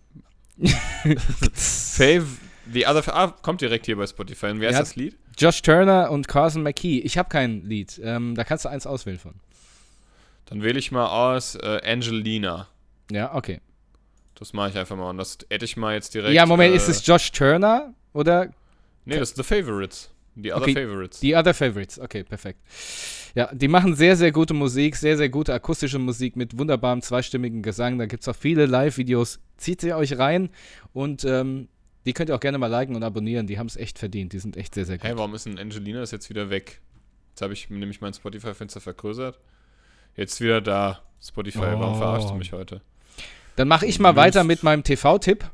Fave, The Other, ah, kommt direkt hier bei Spotify. Und wer Ja. ist das Lied? Josh Turner und Carson McKee. Ich habe kein Lied. Ähm, da kannst du eins auswählen von. Dann wähle ich mal aus äh, Angelina. Ja, okay. Das mache ich einfach mal und das hätte ich mal jetzt direkt. ja, Moment, äh, ist es Josh Turner oder Nee, das ist The Favorites. The Other Okay, Favorites. The Other Favorites? Okay, perfekt. Ja, die machen sehr, sehr gute Musik, sehr, sehr gute akustische Musik mit wunderbarem zweistimmigen Gesang. Da gibt es auch viele Live-Videos. Zieht sie euch rein und ähm, die könnt ihr auch gerne mal liken und abonnieren. Die haben es echt verdient. Die sind echt sehr, sehr gut. Hey, warum ist denn Angelina ist jetzt wieder weg? Jetzt habe ich nämlich mein Spotify-Fenster vergrößert. Jetzt wieder da. Spotify, warum Oh. verarschst du mich heute? Dann mache ich mal weiter mit meinem TV-Tipp.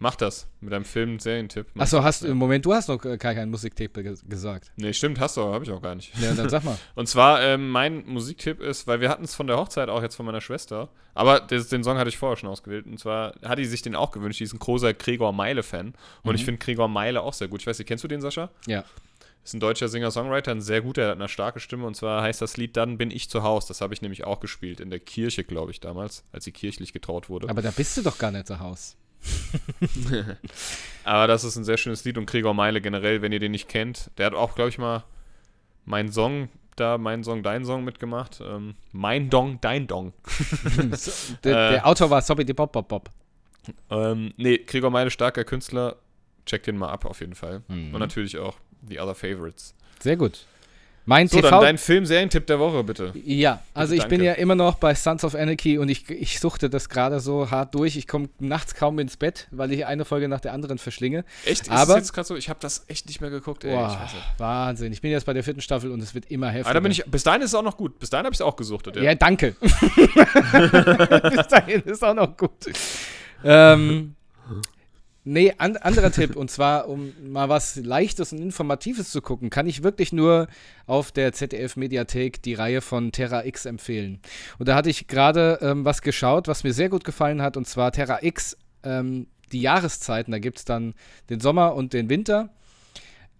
Mach das mit deinem Film- Serientipp. Achso, hast ja. im Moment, du hast noch gar keinen Musiktipp ge gesagt. Nee, stimmt, hast du, habe ich auch gar nicht. Ja, dann sag mal. Und zwar, ähm, mein Musiktipp ist, weil wir hatten es von der Hochzeit auch jetzt von meiner Schwester, aber das, den Song hatte ich vorher schon ausgewählt. Und zwar hat die sich den auch gewünscht, die ist ein großer Gregor Meile-Fan. Und ich finde Gregor Meile auch sehr gut. Ich weiß nicht, kennst du den, Sascha? Ja. Ist ein deutscher Singer-Songwriter, ein sehr guter, der hat eine starke Stimme. Und zwar heißt das Lied Dann bin ich zu Haus. Das habe ich nämlich auch gespielt in der Kirche, glaube ich, damals, als sie kirchlich getraut wurde. Aber da bist du doch gar nicht zu Hause. Aber das ist ein sehr schönes Lied und Gregor Meile generell, wenn ihr den nicht kennt, der hat auch, glaube ich, mal meinen Song da, mein Song, dein Song mitgemacht. Ähm, mein Dong, dein Dong. So, der, Äh. der Autor war Sobby Bob Bob Bob. Ähm, nee, Gregor Meile, starker Künstler. Check den mal ab auf jeden Fall. Mhm. Und natürlich auch The Other Favorites. Sehr gut. Mein So, TV. dann dein Film-Serientipp der Woche, bitte. ja, also ich bin ja immer noch bei Sons of Anarchy und ich, ich suchte das gerade so hart durch. Ich komme nachts kaum ins Bett, weil ich eine Folge nach der anderen verschlinge. Echt? Ist Aber- es jetzt gerade so? Ich habe das echt nicht mehr geguckt, ey. Boah, Ich. Wahnsinn. Ich bin jetzt bei der vierten Staffel und es wird immer heftiger. Aber da bin ich, bis dahin ist es auch noch gut. Bis dahin habe ich es auch gesuchtet, ja. Ja, danke. Bis dahin ist auch noch gut. Ähm, nee, an, anderer Tipp. Und zwar, um mal was Leichtes und Informatives zu gucken, kann ich wirklich nur auf der ZDF-Mediathek die Reihe von Terra X empfehlen. Und da hatte ich gerade ähm, was geschaut, was mir sehr gut gefallen hat. Und zwar Terra X, ähm, die Jahreszeiten. Da gibt es dann den Sommer und den Winter.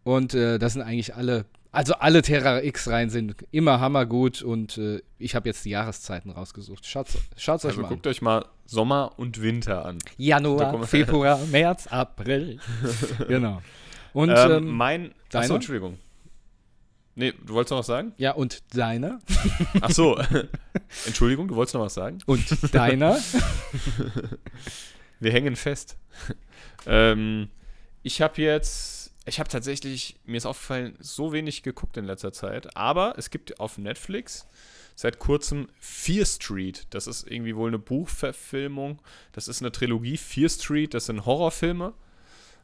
Und äh, das sind eigentlich alle, also alle Terra X-Reihen sind immer hammergut und äh, ich habe jetzt die Jahreszeiten rausgesucht. Schaut's, schaut's euch Also mal guckt euch mal Sommer und Winter an. an. Januar, Februar, März, April. genau. Und ähm, ähm, mein. deiner? Achso, Entschuldigung. Nee, du wolltest noch was sagen? ja, und deiner? Ach so. Entschuldigung, du wolltest noch was sagen? Und deiner? Wir hängen fest. ähm, ich habe jetzt, ich habe tatsächlich, mir ist aufgefallen, so wenig geguckt in letzter Zeit. Aber es gibt auf Netflix seit kurzem Fear Street. Das ist irgendwie wohl eine Buchverfilmung. Das ist eine Trilogie. Fear Street, das sind Horrorfilme.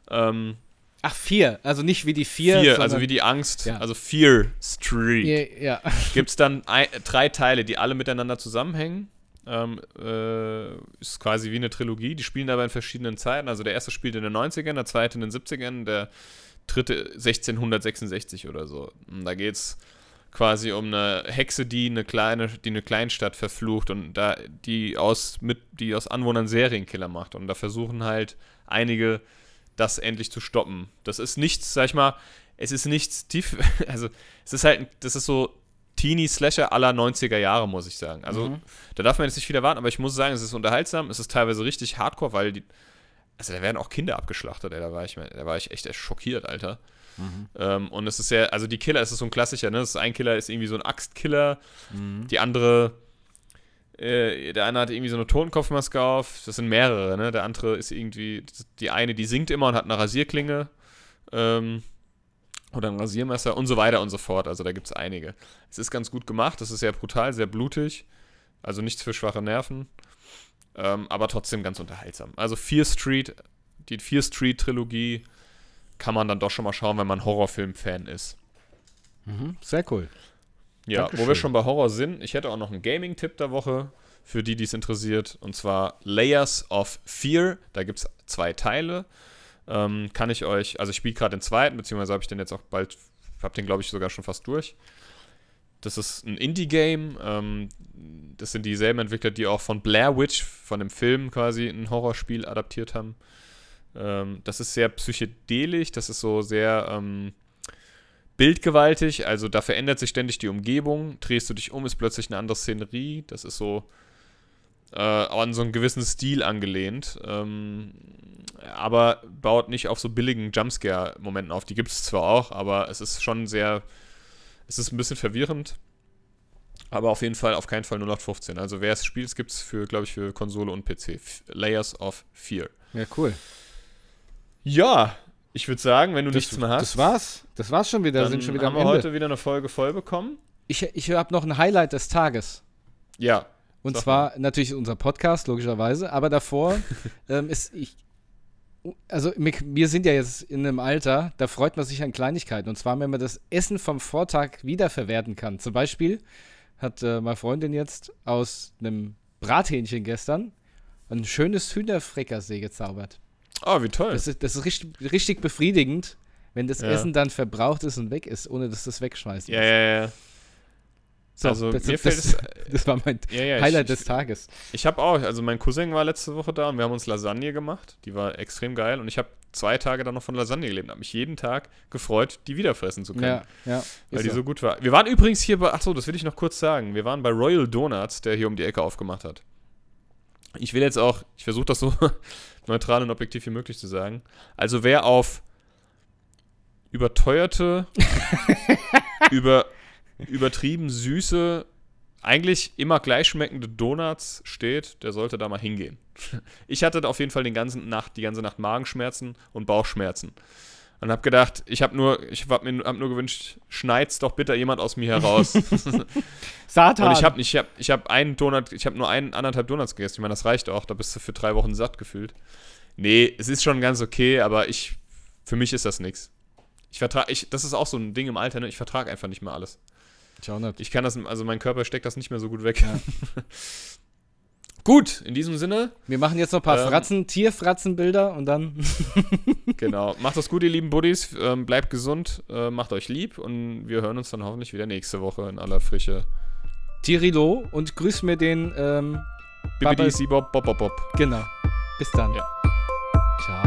Ähm, Ach, vier. Also nicht wie die vier. Fear, sondern- also wie die Angst. Ja. Also Fear Street. Ja, ja. gibt es dann ein, drei Teile, die alle miteinander zusammenhängen. Ähm, äh, ist quasi wie eine Trilogie. Die spielen aber in verschiedenen Zeiten. Also der erste spielt in den 90ern, der zweite in den 70ern, der dritte 1666 oder so. Und da geht es quasi um eine Hexe, die eine kleine, die eine Kleinstadt verflucht und da die aus mit, die aus Anwohnern Serienkiller macht. Und da versuchen halt einige das endlich zu stoppen. Das ist nichts, sag ich mal, es ist nichts tief, also es ist halt, das ist so Teenie-Slasher aller 90er Jahre, muss ich sagen. Also Mhm. da darf man jetzt nicht viel erwarten, aber ich muss sagen, es ist unterhaltsam, es ist teilweise richtig hardcore, weil die, also da werden auch Kinder abgeschlachtet, ey, da war ich, da war ich echt schockiert, Alter. Ähm, und es ist ja, also die Killer, es ist so ein Klassischer, ne? Das ist ein Killer ist irgendwie so ein Axtkiller, die andere, äh, der eine hat irgendwie so eine Totenkopfmaske auf, das sind mehrere, ne? Der andere ist irgendwie, die eine, die singt immer und hat eine Rasierklinge. Ähm, oder ein Rasiermesser und so weiter und so fort. Also da gibt es einige. Es ist ganz gut gemacht, es ist sehr brutal, sehr blutig. Also nichts für schwache Nerven. Ähm, aber trotzdem ganz unterhaltsam. Also Fear Street, die Fear Street Trilogie kann man dann doch schon mal schauen, wenn man Horrorfilm-Fan ist. Mhm, sehr cool. Ja, Dankeschön. wo wir schon bei Horror sind, ich hätte auch noch einen Gaming-Tipp der Woche für die, die es interessiert. Und zwar Layers of Fear. Da gibt es zwei Teile. Ähm, kann ich euch, also ich spiele gerade den zweiten, beziehungsweise habe ich den jetzt auch bald, habe den glaube ich sogar schon fast durch. Das ist ein Indie-Game. Ähm, das sind dieselben Entwickler, die auch von Blair Witch, von dem Film quasi, ein Horrorspiel adaptiert haben. Ähm, das ist sehr psychedelisch, das ist so sehr ähm, bildgewaltig, also da verändert sich ständig die Umgebung. Drehst du dich um, ist plötzlich eine andere Szenerie. Das ist so äh, an so einen gewissen Stil angelehnt. Ähm, aber baut nicht auf so billigen Jumpscare-Momenten auf. Die gibt es zwar auch, aber es ist schon sehr. Es ist ein bisschen verwirrend. Aber auf jeden Fall, auf keinen Fall 0815. Also wer es spielt, gibt es für, glaube ich, für Konsole und PC. F Layers of Fear. Ja, cool. Ja, ich würde sagen, wenn du Das, nichts mehr hast, das war's. Das war's schon wieder. dann sind schon wieder haben am wir heute wieder eine Folge voll bekommen. Ich, ich habe noch ein Highlight des Tages. Ja. Und zwar natürlich unser Podcast, logischerweise. Aber davor ähm, ist ich. Also, mir- wir sind ja jetzt in einem Alter, da freut man sich an Kleinigkeiten. Und zwar, wenn man das Essen vom Vortag wiederverwerten kann. Zum Beispiel hat äh, meine Freundin jetzt aus einem Brathähnchen gestern ein schönes Hühnerfrikassee gezaubert. Oh, wie toll. Das ist, das ist richtig, richtig befriedigend, wenn das Ja. Essen dann verbraucht ist und weg ist, ohne dass das wegschmeißt. ja, ja, ja. So, also das, mir das, fällt das, das war mein Ja, ja, Highlight ich, des Tages. Ich habe auch, also mein Cousin war letzte Woche da und wir haben uns Lasagne gemacht. Die war extrem geil und ich habe zwei Tage dann noch von Lasagne gelebt. Habe mich jeden Tag gefreut, die wieder fressen zu können. Ja, ja. Weil die so. so gut war. Wir waren übrigens hier bei, achso, das will ich noch kurz sagen. Wir waren bei Royal Donuts, der hier um die Ecke aufgemacht hat. Ich will jetzt auch, ich versuche das so neutral und objektiv wie möglich zu sagen. Also wer auf überteuerte, über, übertrieben süße, eigentlich immer gleich schmeckende Donuts steht, der sollte da mal hingehen. Ich hatte auf jeden Fall den ganzen Nacht, die ganze Nacht Magenschmerzen und Bauchschmerzen. Und habe gedacht, ich habe nur, ich habe mir hab nur gewünscht, schneid's doch bitte jemand aus mir heraus. Satan. Und ich habe ich hab, ich hab einen Donut, ich habe nur einen, anderthalb Donuts gegessen. Ich meine, das reicht auch, da bist du für drei Wochen satt gefühlt. Nee, es ist schon ganz okay, aber ich, für mich ist das nichts. Ich vertrage, ich, das ist auch so ein Ding im Alter, ne? ich vertrage einfach nicht mehr alles. Ich auch nicht. Ich kann das, also mein Körper steckt das nicht mehr so gut weg. Ja. gut, in diesem Sinne, Wir machen jetzt noch ein paar Ähm, Fratzen, Tierfratzenbilder und dann. genau. Macht das gut, ihr lieben Buddies. Ähm, bleibt gesund, äh, macht euch lieb und wir hören uns dann hoffentlich wieder nächste Woche in aller Frische. Tirilo und grüß mir den. Ähm, Bibidi, Sibop, Bop, Bop, Bop. genau. Bis dann. Ja. Ciao.